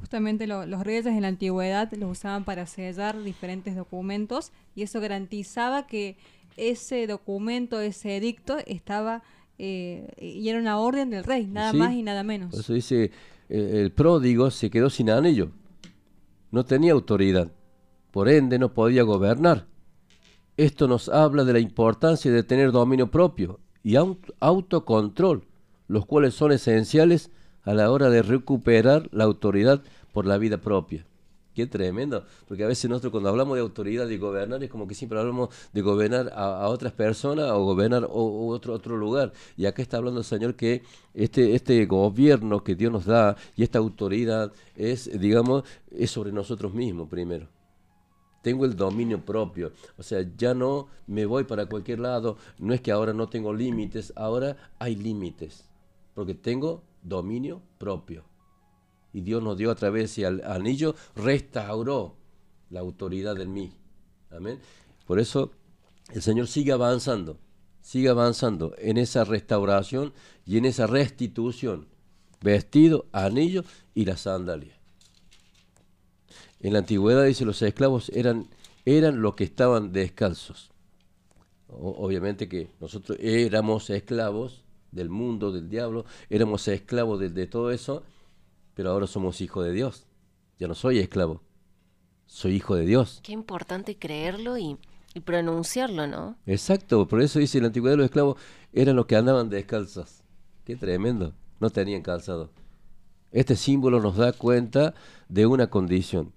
Justamente lo- los reyes en la antigüedad los usaban para sellar diferentes documentos y eso garantizaba que ese documento, ese edicto estaba eh, y era una orden del rey, nada Sí, más y nada menos. Por eso dice, eh, el pródigo se quedó sin anillo. No tenía autoridad. Por ende, no podía gobernar. Esto nos habla de la importancia de tener dominio propio y au- autocontrol, los cuales son esenciales a la hora de recuperar la autoridad por la vida propia. Qué tremendo, porque a veces nosotros cuando hablamos de autoridad y gobernar es como que siempre hablamos de gobernar a, a otras personas o gobernar o, otro otro lugar. Y acá está hablando el Señor que este este gobierno que Dios nos da y esta autoridad es, digamos, es sobre nosotros mismos primero. Tengo el dominio propio, o sea, ya no me voy para cualquier lado, no es que ahora no tengo límites, ahora hay límites, porque tengo dominio propio. Y Dios nos dio a través del anillo, restauró la autoridad en mí. Amén. Por eso el Señor sigue avanzando, sigue avanzando en esa restauración y en esa restitución. Vestido, anillo y la sandalia. En la antigüedad dice los esclavos eran, eran los que estaban descalzos. Obviamente que nosotros éramos esclavos del mundo, del diablo, éramos esclavos de, de todo eso, pero ahora somos hijos de Dios. Ya no soy esclavo, soy hijo de Dios. Qué importante creerlo y, y pronunciarlo, ¿no? Exacto, por eso dice en la antigüedad los esclavos eran los que andaban descalzos. Qué tremendo, no tenían calzado. Este símbolo nos da cuenta de una condición,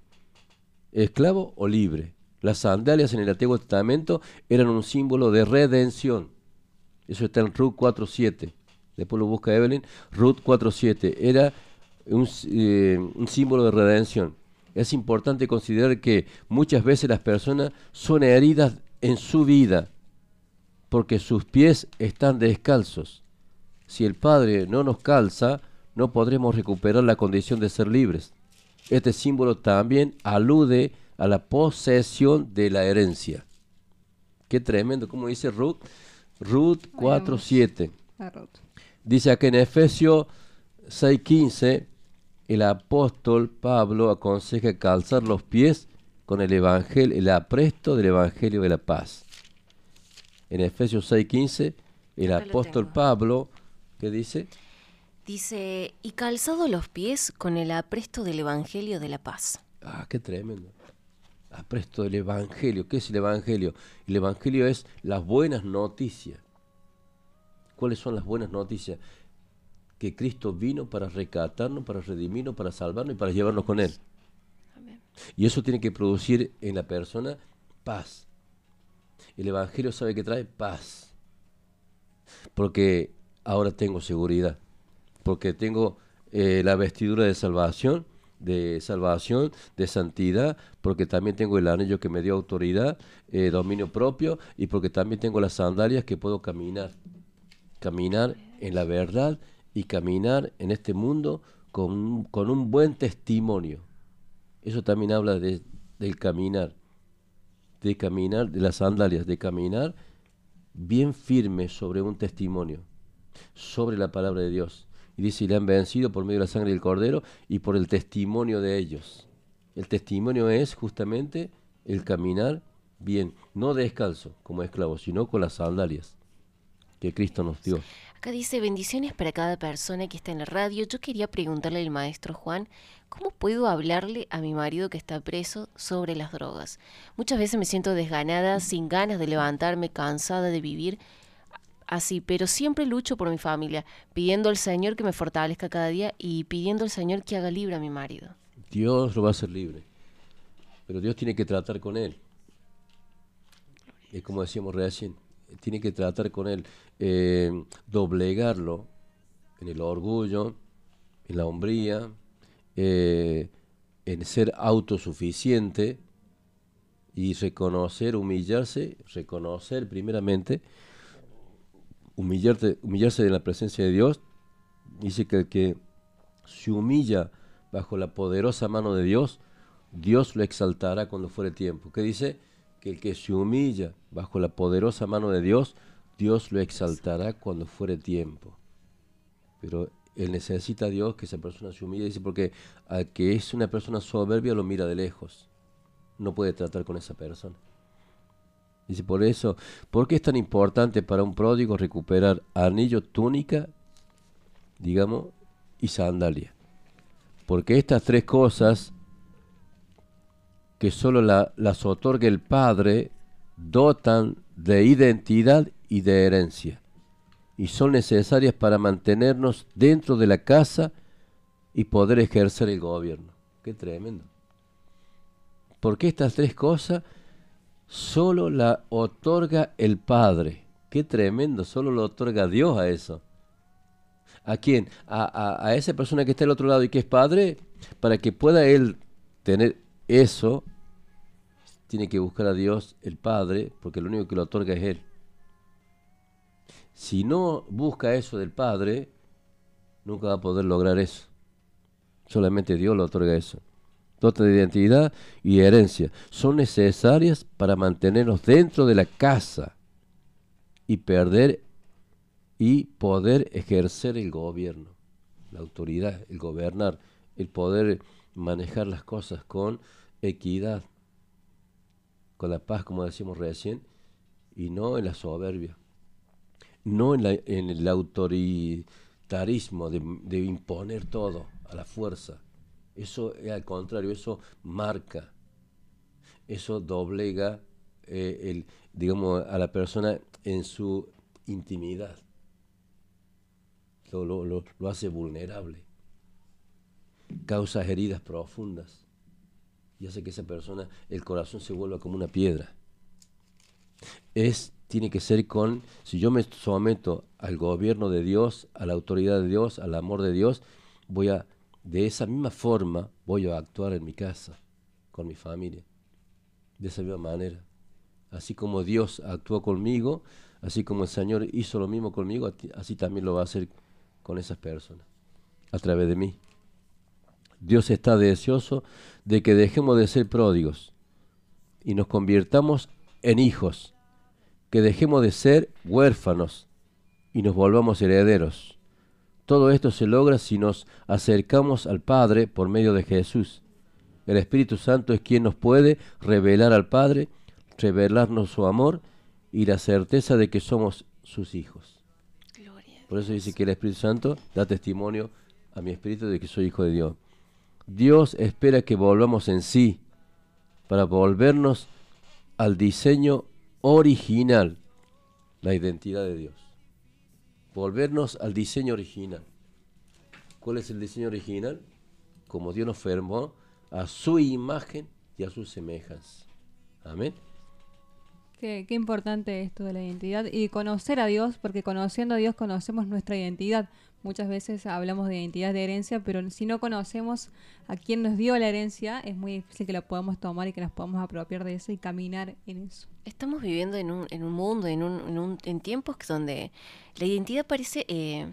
esclavo o libre. Las sandalias en el Antiguo Testamento eran un símbolo de redención. Eso está en Ruth 4.7. Después lo busca Evelyn. Ruth 4.7. Era un, eh, un símbolo de redención. Es importante considerar que muchas veces las personas son heridas en su vida porque sus pies están descalzos. Si el Padre no nos calza, no podremos recuperar la condición de ser libres. Este símbolo también alude a la posesión de la herencia. Qué tremendo, como dice Ruth, Ruth 4.7. La Ruth. Dice acá en Efesios 6:15, el apóstol Pablo aconseja calzar los pies con el evangelio, el apresto del evangelio de la paz. En Efesios 6:15, el apóstol. Pablo, ¿qué dice? Dice, y calzado los pies con el apresto del Evangelio de la Paz. Ah, qué tremendo. Apresto del evangelio. ¿Qué es el evangelio? El evangelio es las buenas noticias. ¿Cuáles son las buenas noticias? Que Cristo vino para rescatarnos, para redimirnos, para salvarnos y para llevarnos con Él. Y eso tiene que producir en la persona paz. El Evangelio sabe que trae paz. Porque ahora tengo seguridad. Porque tengo eh, la vestidura de salvación, de salvación, de santidad, porque también tengo el anillo que me dio autoridad, eh, dominio propio, y porque también tengo las sandalias que puedo caminar. Caminar en la verdad y caminar en este mundo con, con un buen testimonio. Eso también habla de, del caminar, de caminar, de las sandalias, de caminar bien firme sobre un testimonio, sobre la palabra de Dios. Y dice, y le han vencido por medio de la sangre del cordero y por el testimonio de ellos. El testimonio es justamente el caminar bien, no descalzo como esclavo, sino con las sandalias que Cristo nos dio. Acá dice bendiciones para cada persona que está en la radio. Yo quería preguntarle al maestro Juan, ¿cómo puedo hablarle a mi marido que está preso sobre las drogas? Muchas veces me siento desganada, sin ganas de levantarme, cansada de vivir así, pero siempre lucho por mi familia, pidiendo al Señor que me fortalezca cada día y pidiendo al Señor que haga libre a mi marido. Dios lo va a hacer libre. Pero Dios tiene que tratar con él. Es como decíamos recién, tiene que tratar con él, eh, doblegarlo en el orgullo, en la hombría, eh, en ser autosuficiente y reconocer, humillarse, reconocer primeramente, humillarse en la presencia de Dios. Dice que el que se humilla bajo la poderosa mano de Dios, Dios lo exaltará cuando fuere tiempo. ¿Qué dice? Que el que se humilla bajo la poderosa mano de Dios, Dios lo exaltará cuando fuere tiempo. Pero él necesita a Dios que esa persona se humille, dice, porque al que es una persona soberbia lo mira de lejos. No puede tratar con esa persona. Dice, por eso, ¿por qué es tan importante para un pródigo recuperar anillo, túnica, digamos, y sandalia? Porque estas tres cosas que solo las otorga el Padre dotan de identidad y de herencia y son necesarias para mantenernos dentro de la casa y poder ejercer el gobierno. Qué tremendo. Porque estas tres cosas solo la otorga el Padre. Qué tremendo, solo lo otorga Dios a eso. ¿A quién? A, a, esa persona que está al otro lado y que es Padre, para que pueda Él tener eso, tiene que buscar a Dios el Padre, porque lo único que lo otorga es Él. Si no busca eso del Padre, nunca va a poder lograr eso. Solamente Dios lo otorga eso. Dota de identidad y herencia son necesarias para mantenernos dentro de la casa y perder y poder ejercer el gobierno, la autoridad, el gobernar, el poder manejar las cosas con equidad, con la paz, como decimos recién, y no en la soberbia no en, el autoritarismo de, imponer todo a la fuerza. Eso es al contrario, eso marca, eso doblega eh, el, digamos, a la persona en su intimidad. Lo, lo, lo hace vulnerable. Causa heridas profundas y hace que esa persona, el corazón se vuelva como una piedra. Es tiene que ser con, si yo me someto al gobierno de Dios, a la autoridad de Dios, al amor de Dios, voy a, de esa misma forma, voy a actuar en mi casa, con mi familia, de esa misma manera. Así como Dios actuó conmigo, así como el Señor hizo lo mismo conmigo, así también lo va a hacer con esas personas, a través de mí. Dios está deseoso de que dejemos de ser pródigos y nos convirtamos en hijos que dejemos de ser huérfanos y nos volvamos herederos. Todo esto se logra si nos acercamos al Padre por medio de Jesús. El Espíritu Santo es quien nos puede revelar al Padre, revelarnos su amor y la certeza de que somos sus hijos. Por eso dice que el Espíritu Santo da testimonio a mi espíritu de que soy hijo de Dios. Dios espera que volvamos en sí para volvernos al diseño original, la identidad de Dios. Volvernos al diseño original. ¿Cuál es el diseño original? Como Dios nos formó a su imagen y a su semejanza. Amén. Qué, qué, importante esto de la identidad y conocer a Dios, porque conociendo a Dios conocemos nuestra identidad. Muchas veces hablamos de identidad de herencia, pero si no conocemos a quién nos dio la herencia, es muy difícil que la podamos tomar y que nos podamos apropiar de eso y caminar en eso. Estamos viviendo en un, en un mundo, en, un, en, un, en tiempos donde la identidad parece, eh,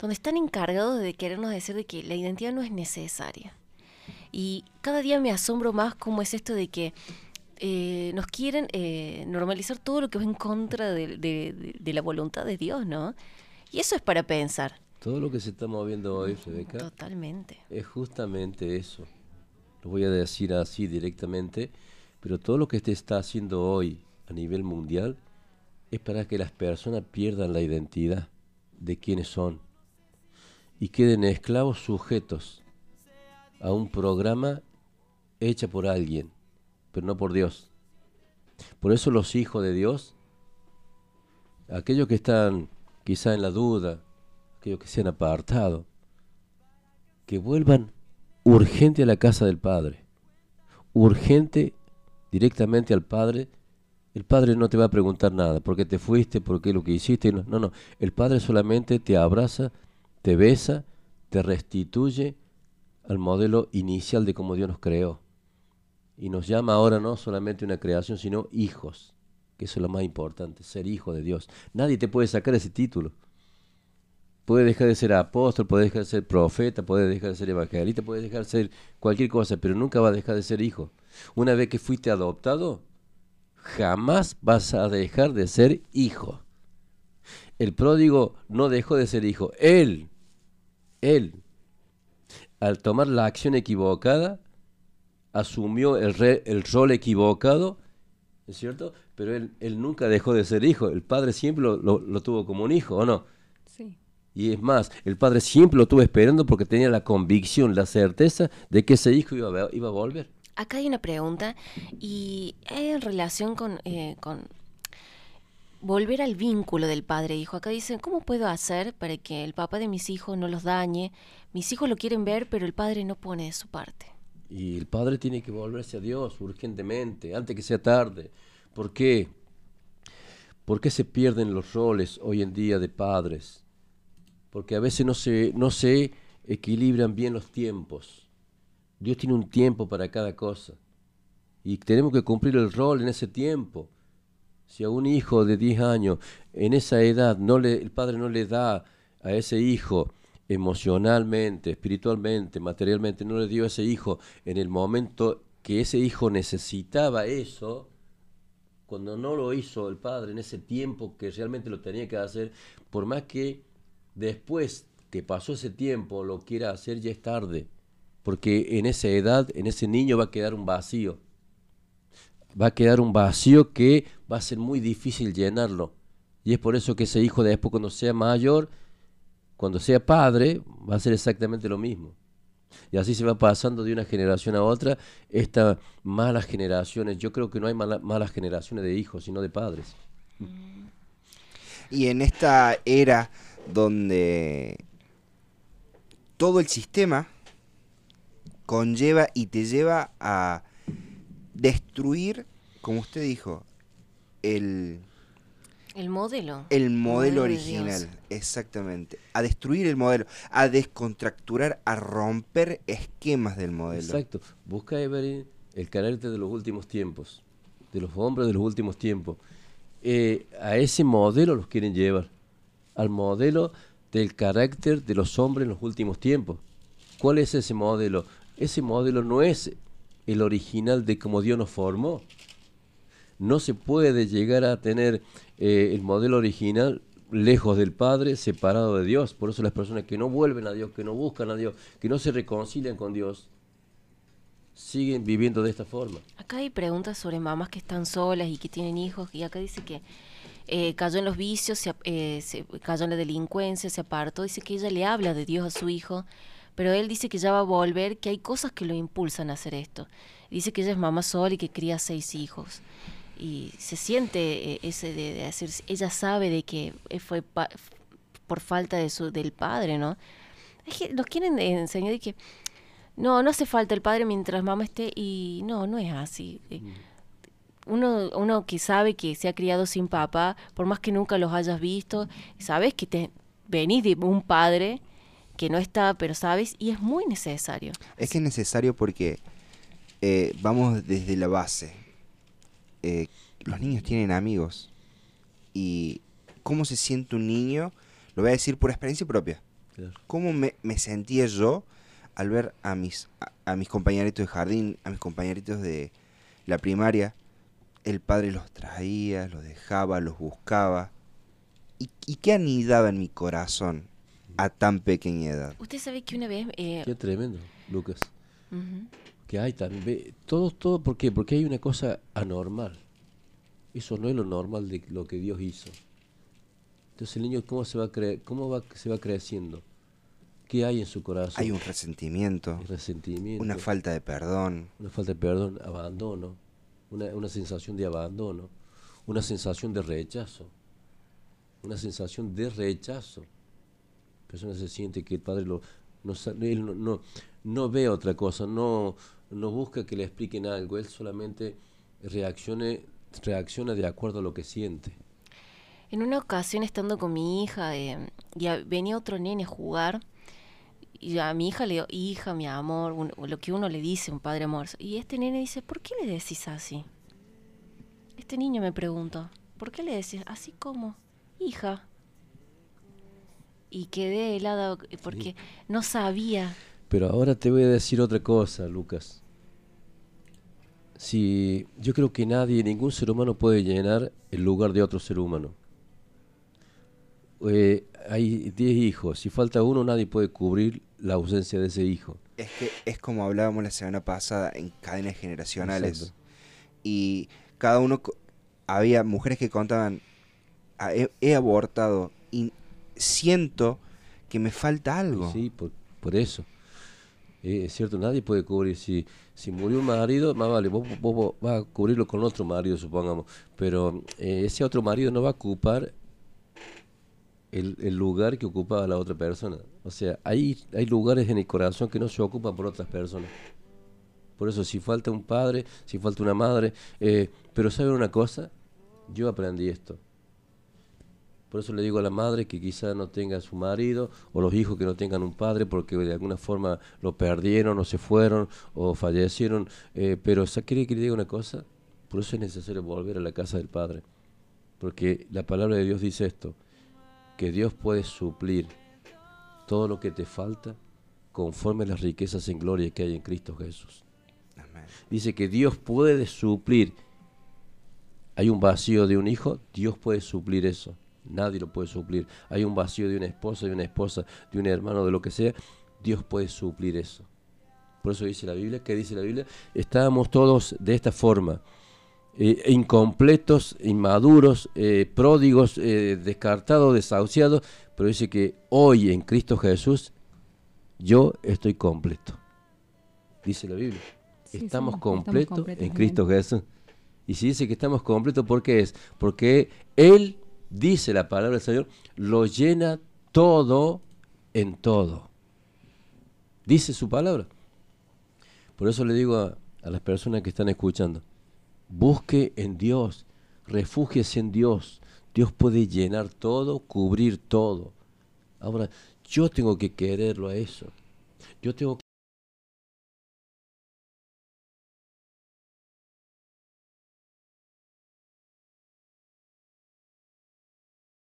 donde están encargados de querernos decir de que la identidad no es necesaria. Y cada día me asombro más cómo es esto de que eh, nos quieren eh, normalizar todo lo que va en contra de, de, la voluntad de Dios, ¿no? Y eso es para pensar. Todo lo que se está moviendo hoy, Rebeca. Totalmente. Es justamente eso. Lo voy a decir así directamente, pero todo lo que se está haciendo hoy a nivel mundial es para que las personas pierdan la identidad de quiénes son y queden esclavos sujetos a un programa hecho por alguien, pero no por Dios. Por eso los hijos de Dios, aquellos que están quizá en la duda, aquellos que se han apartado, que vuelvan urgente a la casa del Padre, urgente directamente al Padre. El Padre no te va a preguntar nada, por qué te fuiste, por qué lo que hiciste. No, no, el Padre solamente te abraza, te besa, te restituye al modelo inicial de cómo Dios nos creó. Y nos llama ahora no solamente una creación, sino hijos, que eso es lo más importante, ser hijo de Dios. Nadie te puede sacar ese título. Puede dejar de ser apóstol, puede dejar de ser profeta, puede dejar de ser evangelista, puede dejar de ser cualquier cosa, pero nunca va a dejar de ser hijo. Una vez que fuiste adoptado, jamás vas a dejar de ser hijo. El pródigo no dejó de ser hijo. Él, él, al tomar la acción equivocada, asumió el, el rol equivocado, ¿es cierto? Pero él, él nunca dejó de ser hijo. El padre siempre lo- lo tuvo como un hijo, ¿o no? Y es más, el padre siempre lo tuvo esperando porque tenía la convicción, la certeza de que ese hijo iba a, iba a volver. Acá hay una pregunta y es en relación con, eh, con volver al vínculo del padre e hijo. Acá dicen, ¿cómo puedo hacer para que el papá de mis hijos no los dañe? Mis hijos lo quieren ver, pero el padre no pone de su parte. Y el padre tiene que volverse a Dios urgentemente, antes que sea tarde. ¿Por qué? ¿Por qué se pierden los roles hoy en día de padres? Porque a veces no se, no se equilibran bien los tiempos. Dios tiene un tiempo para cada cosa. Y tenemos que cumplir el rol en ese tiempo. Si a un hijo de 10 años, en esa edad, no le, el padre no le da a ese hijo emocionalmente, espiritualmente, materialmente, no le dio a ese hijo en el momento que ese hijo necesitaba eso, cuando no lo hizo el padre en ese tiempo que realmente lo tenía que hacer, por más que después que pasó ese tiempo lo quiera hacer, ya es tarde, porque en esa edad, en ese niño va a quedar un vacío va a quedar un vacío que va a ser muy difícil llenarlo. Y es por eso que ese hijo después cuando sea mayor, cuando sea padre, va a ser exactamente lo mismo. Y así se va pasando de una generación a otra estas malas generaciones. Yo creo que no hay mala- malas generaciones de hijos, sino de padres. Y en esta era donde todo el sistema conlleva y te lleva a destruir, como usted dijo, el, El modelo. el modelo de original. Exactamente. A destruir el modelo, a descontracturar, a romper esquemas del modelo. Exacto. Busca Evelyn el carácter de los últimos tiempos, de los hombres de los últimos tiempos. Eh, a ese modelo los quieren llevar, al modelo del carácter de los hombres en los últimos tiempos. ¿Cuál es ese modelo? Ese modelo no es el original de cómo Dios nos formó. No se puede llegar a tener eh, el modelo original lejos del Padre, separado de Dios. Por eso las personas que no vuelven a Dios, que no buscan a Dios, que no se reconcilian con Dios, siguen viviendo de esta forma. Acá hay preguntas sobre mamás que están solas y que tienen hijos, y acá dice que eh, cayó en los vicios, se, eh, se- cayó en la delincuencia, se apartó, dice que ella le habla de Dios a su hijo, pero él dice que ya va a volver, que hay cosas que lo impulsan a hacer esto. Dice que ella es mamá sola y que cría seis hijos. Y se siente eh, ese de, de decir, ella sabe de que fue pa- por falta de su, del padre, ¿no? Es que nos quieren enseñar que no, no hace falta el padre mientras mamá esté y no, no es así. Eh, Uno, uno que sabe que se ha criado sin papá, por más que nunca los hayas visto, sabes que te venís de un padre que no está, pero sabes, y es muy necesario. Es que es necesario porque eh, vamos desde la base. Eh, los niños tienen amigos. Y cómo se siente un niño, lo voy a decir por experiencia propia. Claro. ¿Cómo me, me sentía yo al ver a mis, a, a mis compañeritos de jardín, a mis compañeritos de la primaria? El padre los traía, los dejaba, los buscaba. ¿Y, y qué anidaba en mi corazón a tan pequeña edad? Usted sabe que una vez... eh, Qué tremendo, Lucas. Que hay también, todo, todo, ¿por qué? Porque hay una cosa anormal. Eso no es lo normal de lo que Dios hizo. Entonces el niño, ¿cómo se va, cre cómo va, se va creciendo? ¿Qué hay en su corazón? Hay un resentimiento, resentimiento, una falta de perdón. una falta de perdón, abandono, una, sensación de abandono, una sensación de rechazo, una sensación de rechazo. La persona se siente que el padre lo, no, no, no, ve otra cosa, no, no busca que le expliquen algo, él solamente reaccione, reacciona de acuerdo a lo que siente. En una ocasión estando con mi hija eh, y venía otro nene a jugar Y a mi hija le digo, hija, mi amor, un- lo que uno le dice a un padre amoroso. Y este nene dice, ¿por qué le decís así? Este niño me preguntó, ¿por qué le decís así como? Hija. Y quedé helada porque no sabía. Pero ahora te voy a decir otra cosa, Lucas. Si yo creo que nadie, ningún ser humano puede llenar el lugar de otro ser humano. Eh, hay 10 hijos, si falta uno nadie puede cubrir la ausencia de ese hijo. Es que es como hablábamos la semana pasada en cadenas generacionales. Exacto. Y cada uno, había mujeres que contaban, "Ah, he, he abortado y siento que me falta algo. Sí, por, por eso. Eh, es cierto, nadie puede cubrir. Si, si murió un marido, más vale, vos, vos- vos vas a cubrirlo con otro marido, supongamos. Pero eh, ese otro marido no va a ocupar el, lugar que ocupaba la otra persona. O sea, hay, hay lugares en el corazón que no se ocupan por otras personas. Por eso, si falta un padre, si falta una madre. eh, pero ¿saben una cosa? Yo aprendí esto. Por eso le digo a la madre que quizá no tenga su marido o los hijos que no tengan un padre porque de alguna forma lo perdieron o se fueron o fallecieron. eh, pero ¿sa- ¿quiere que le diga una cosa? Por eso es necesario volver a la casa del Padre. Porque la palabra de Dios dice esto, que Dios puede suplir todo lo que te falta conforme a las riquezas en gloria que hay en Cristo Jesús. Dice que Dios puede suplir. Hay un vacío de un hijo, Dios puede suplir eso. Nadie lo puede suplir. Hay un vacío de una esposa, de una esposa, de un hermano, de lo que sea. Dios puede suplir eso. Por eso dice la Biblia. ¿Qué dice la Biblia? Estábamos todos de esta forma. Eh, incompletos, inmaduros, eh, pródigos, eh, descartados, desahuciados. Pero dice que hoy en Cristo Jesús yo estoy completo. Dice la Biblia. Sí, estamos completos en Cristo Jesús. Y si dice que estamos completos, ¿por qué es? Porque Él, dice la palabra del Señor, lo llena todo en todo. Dice su palabra. Por eso le digo a, a las personas que están escuchando, busque en Dios, refúgiese en Dios. Dios puede llenar todo, cubrir todo. Ahora, yo tengo que quererlo a eso. Yo tengo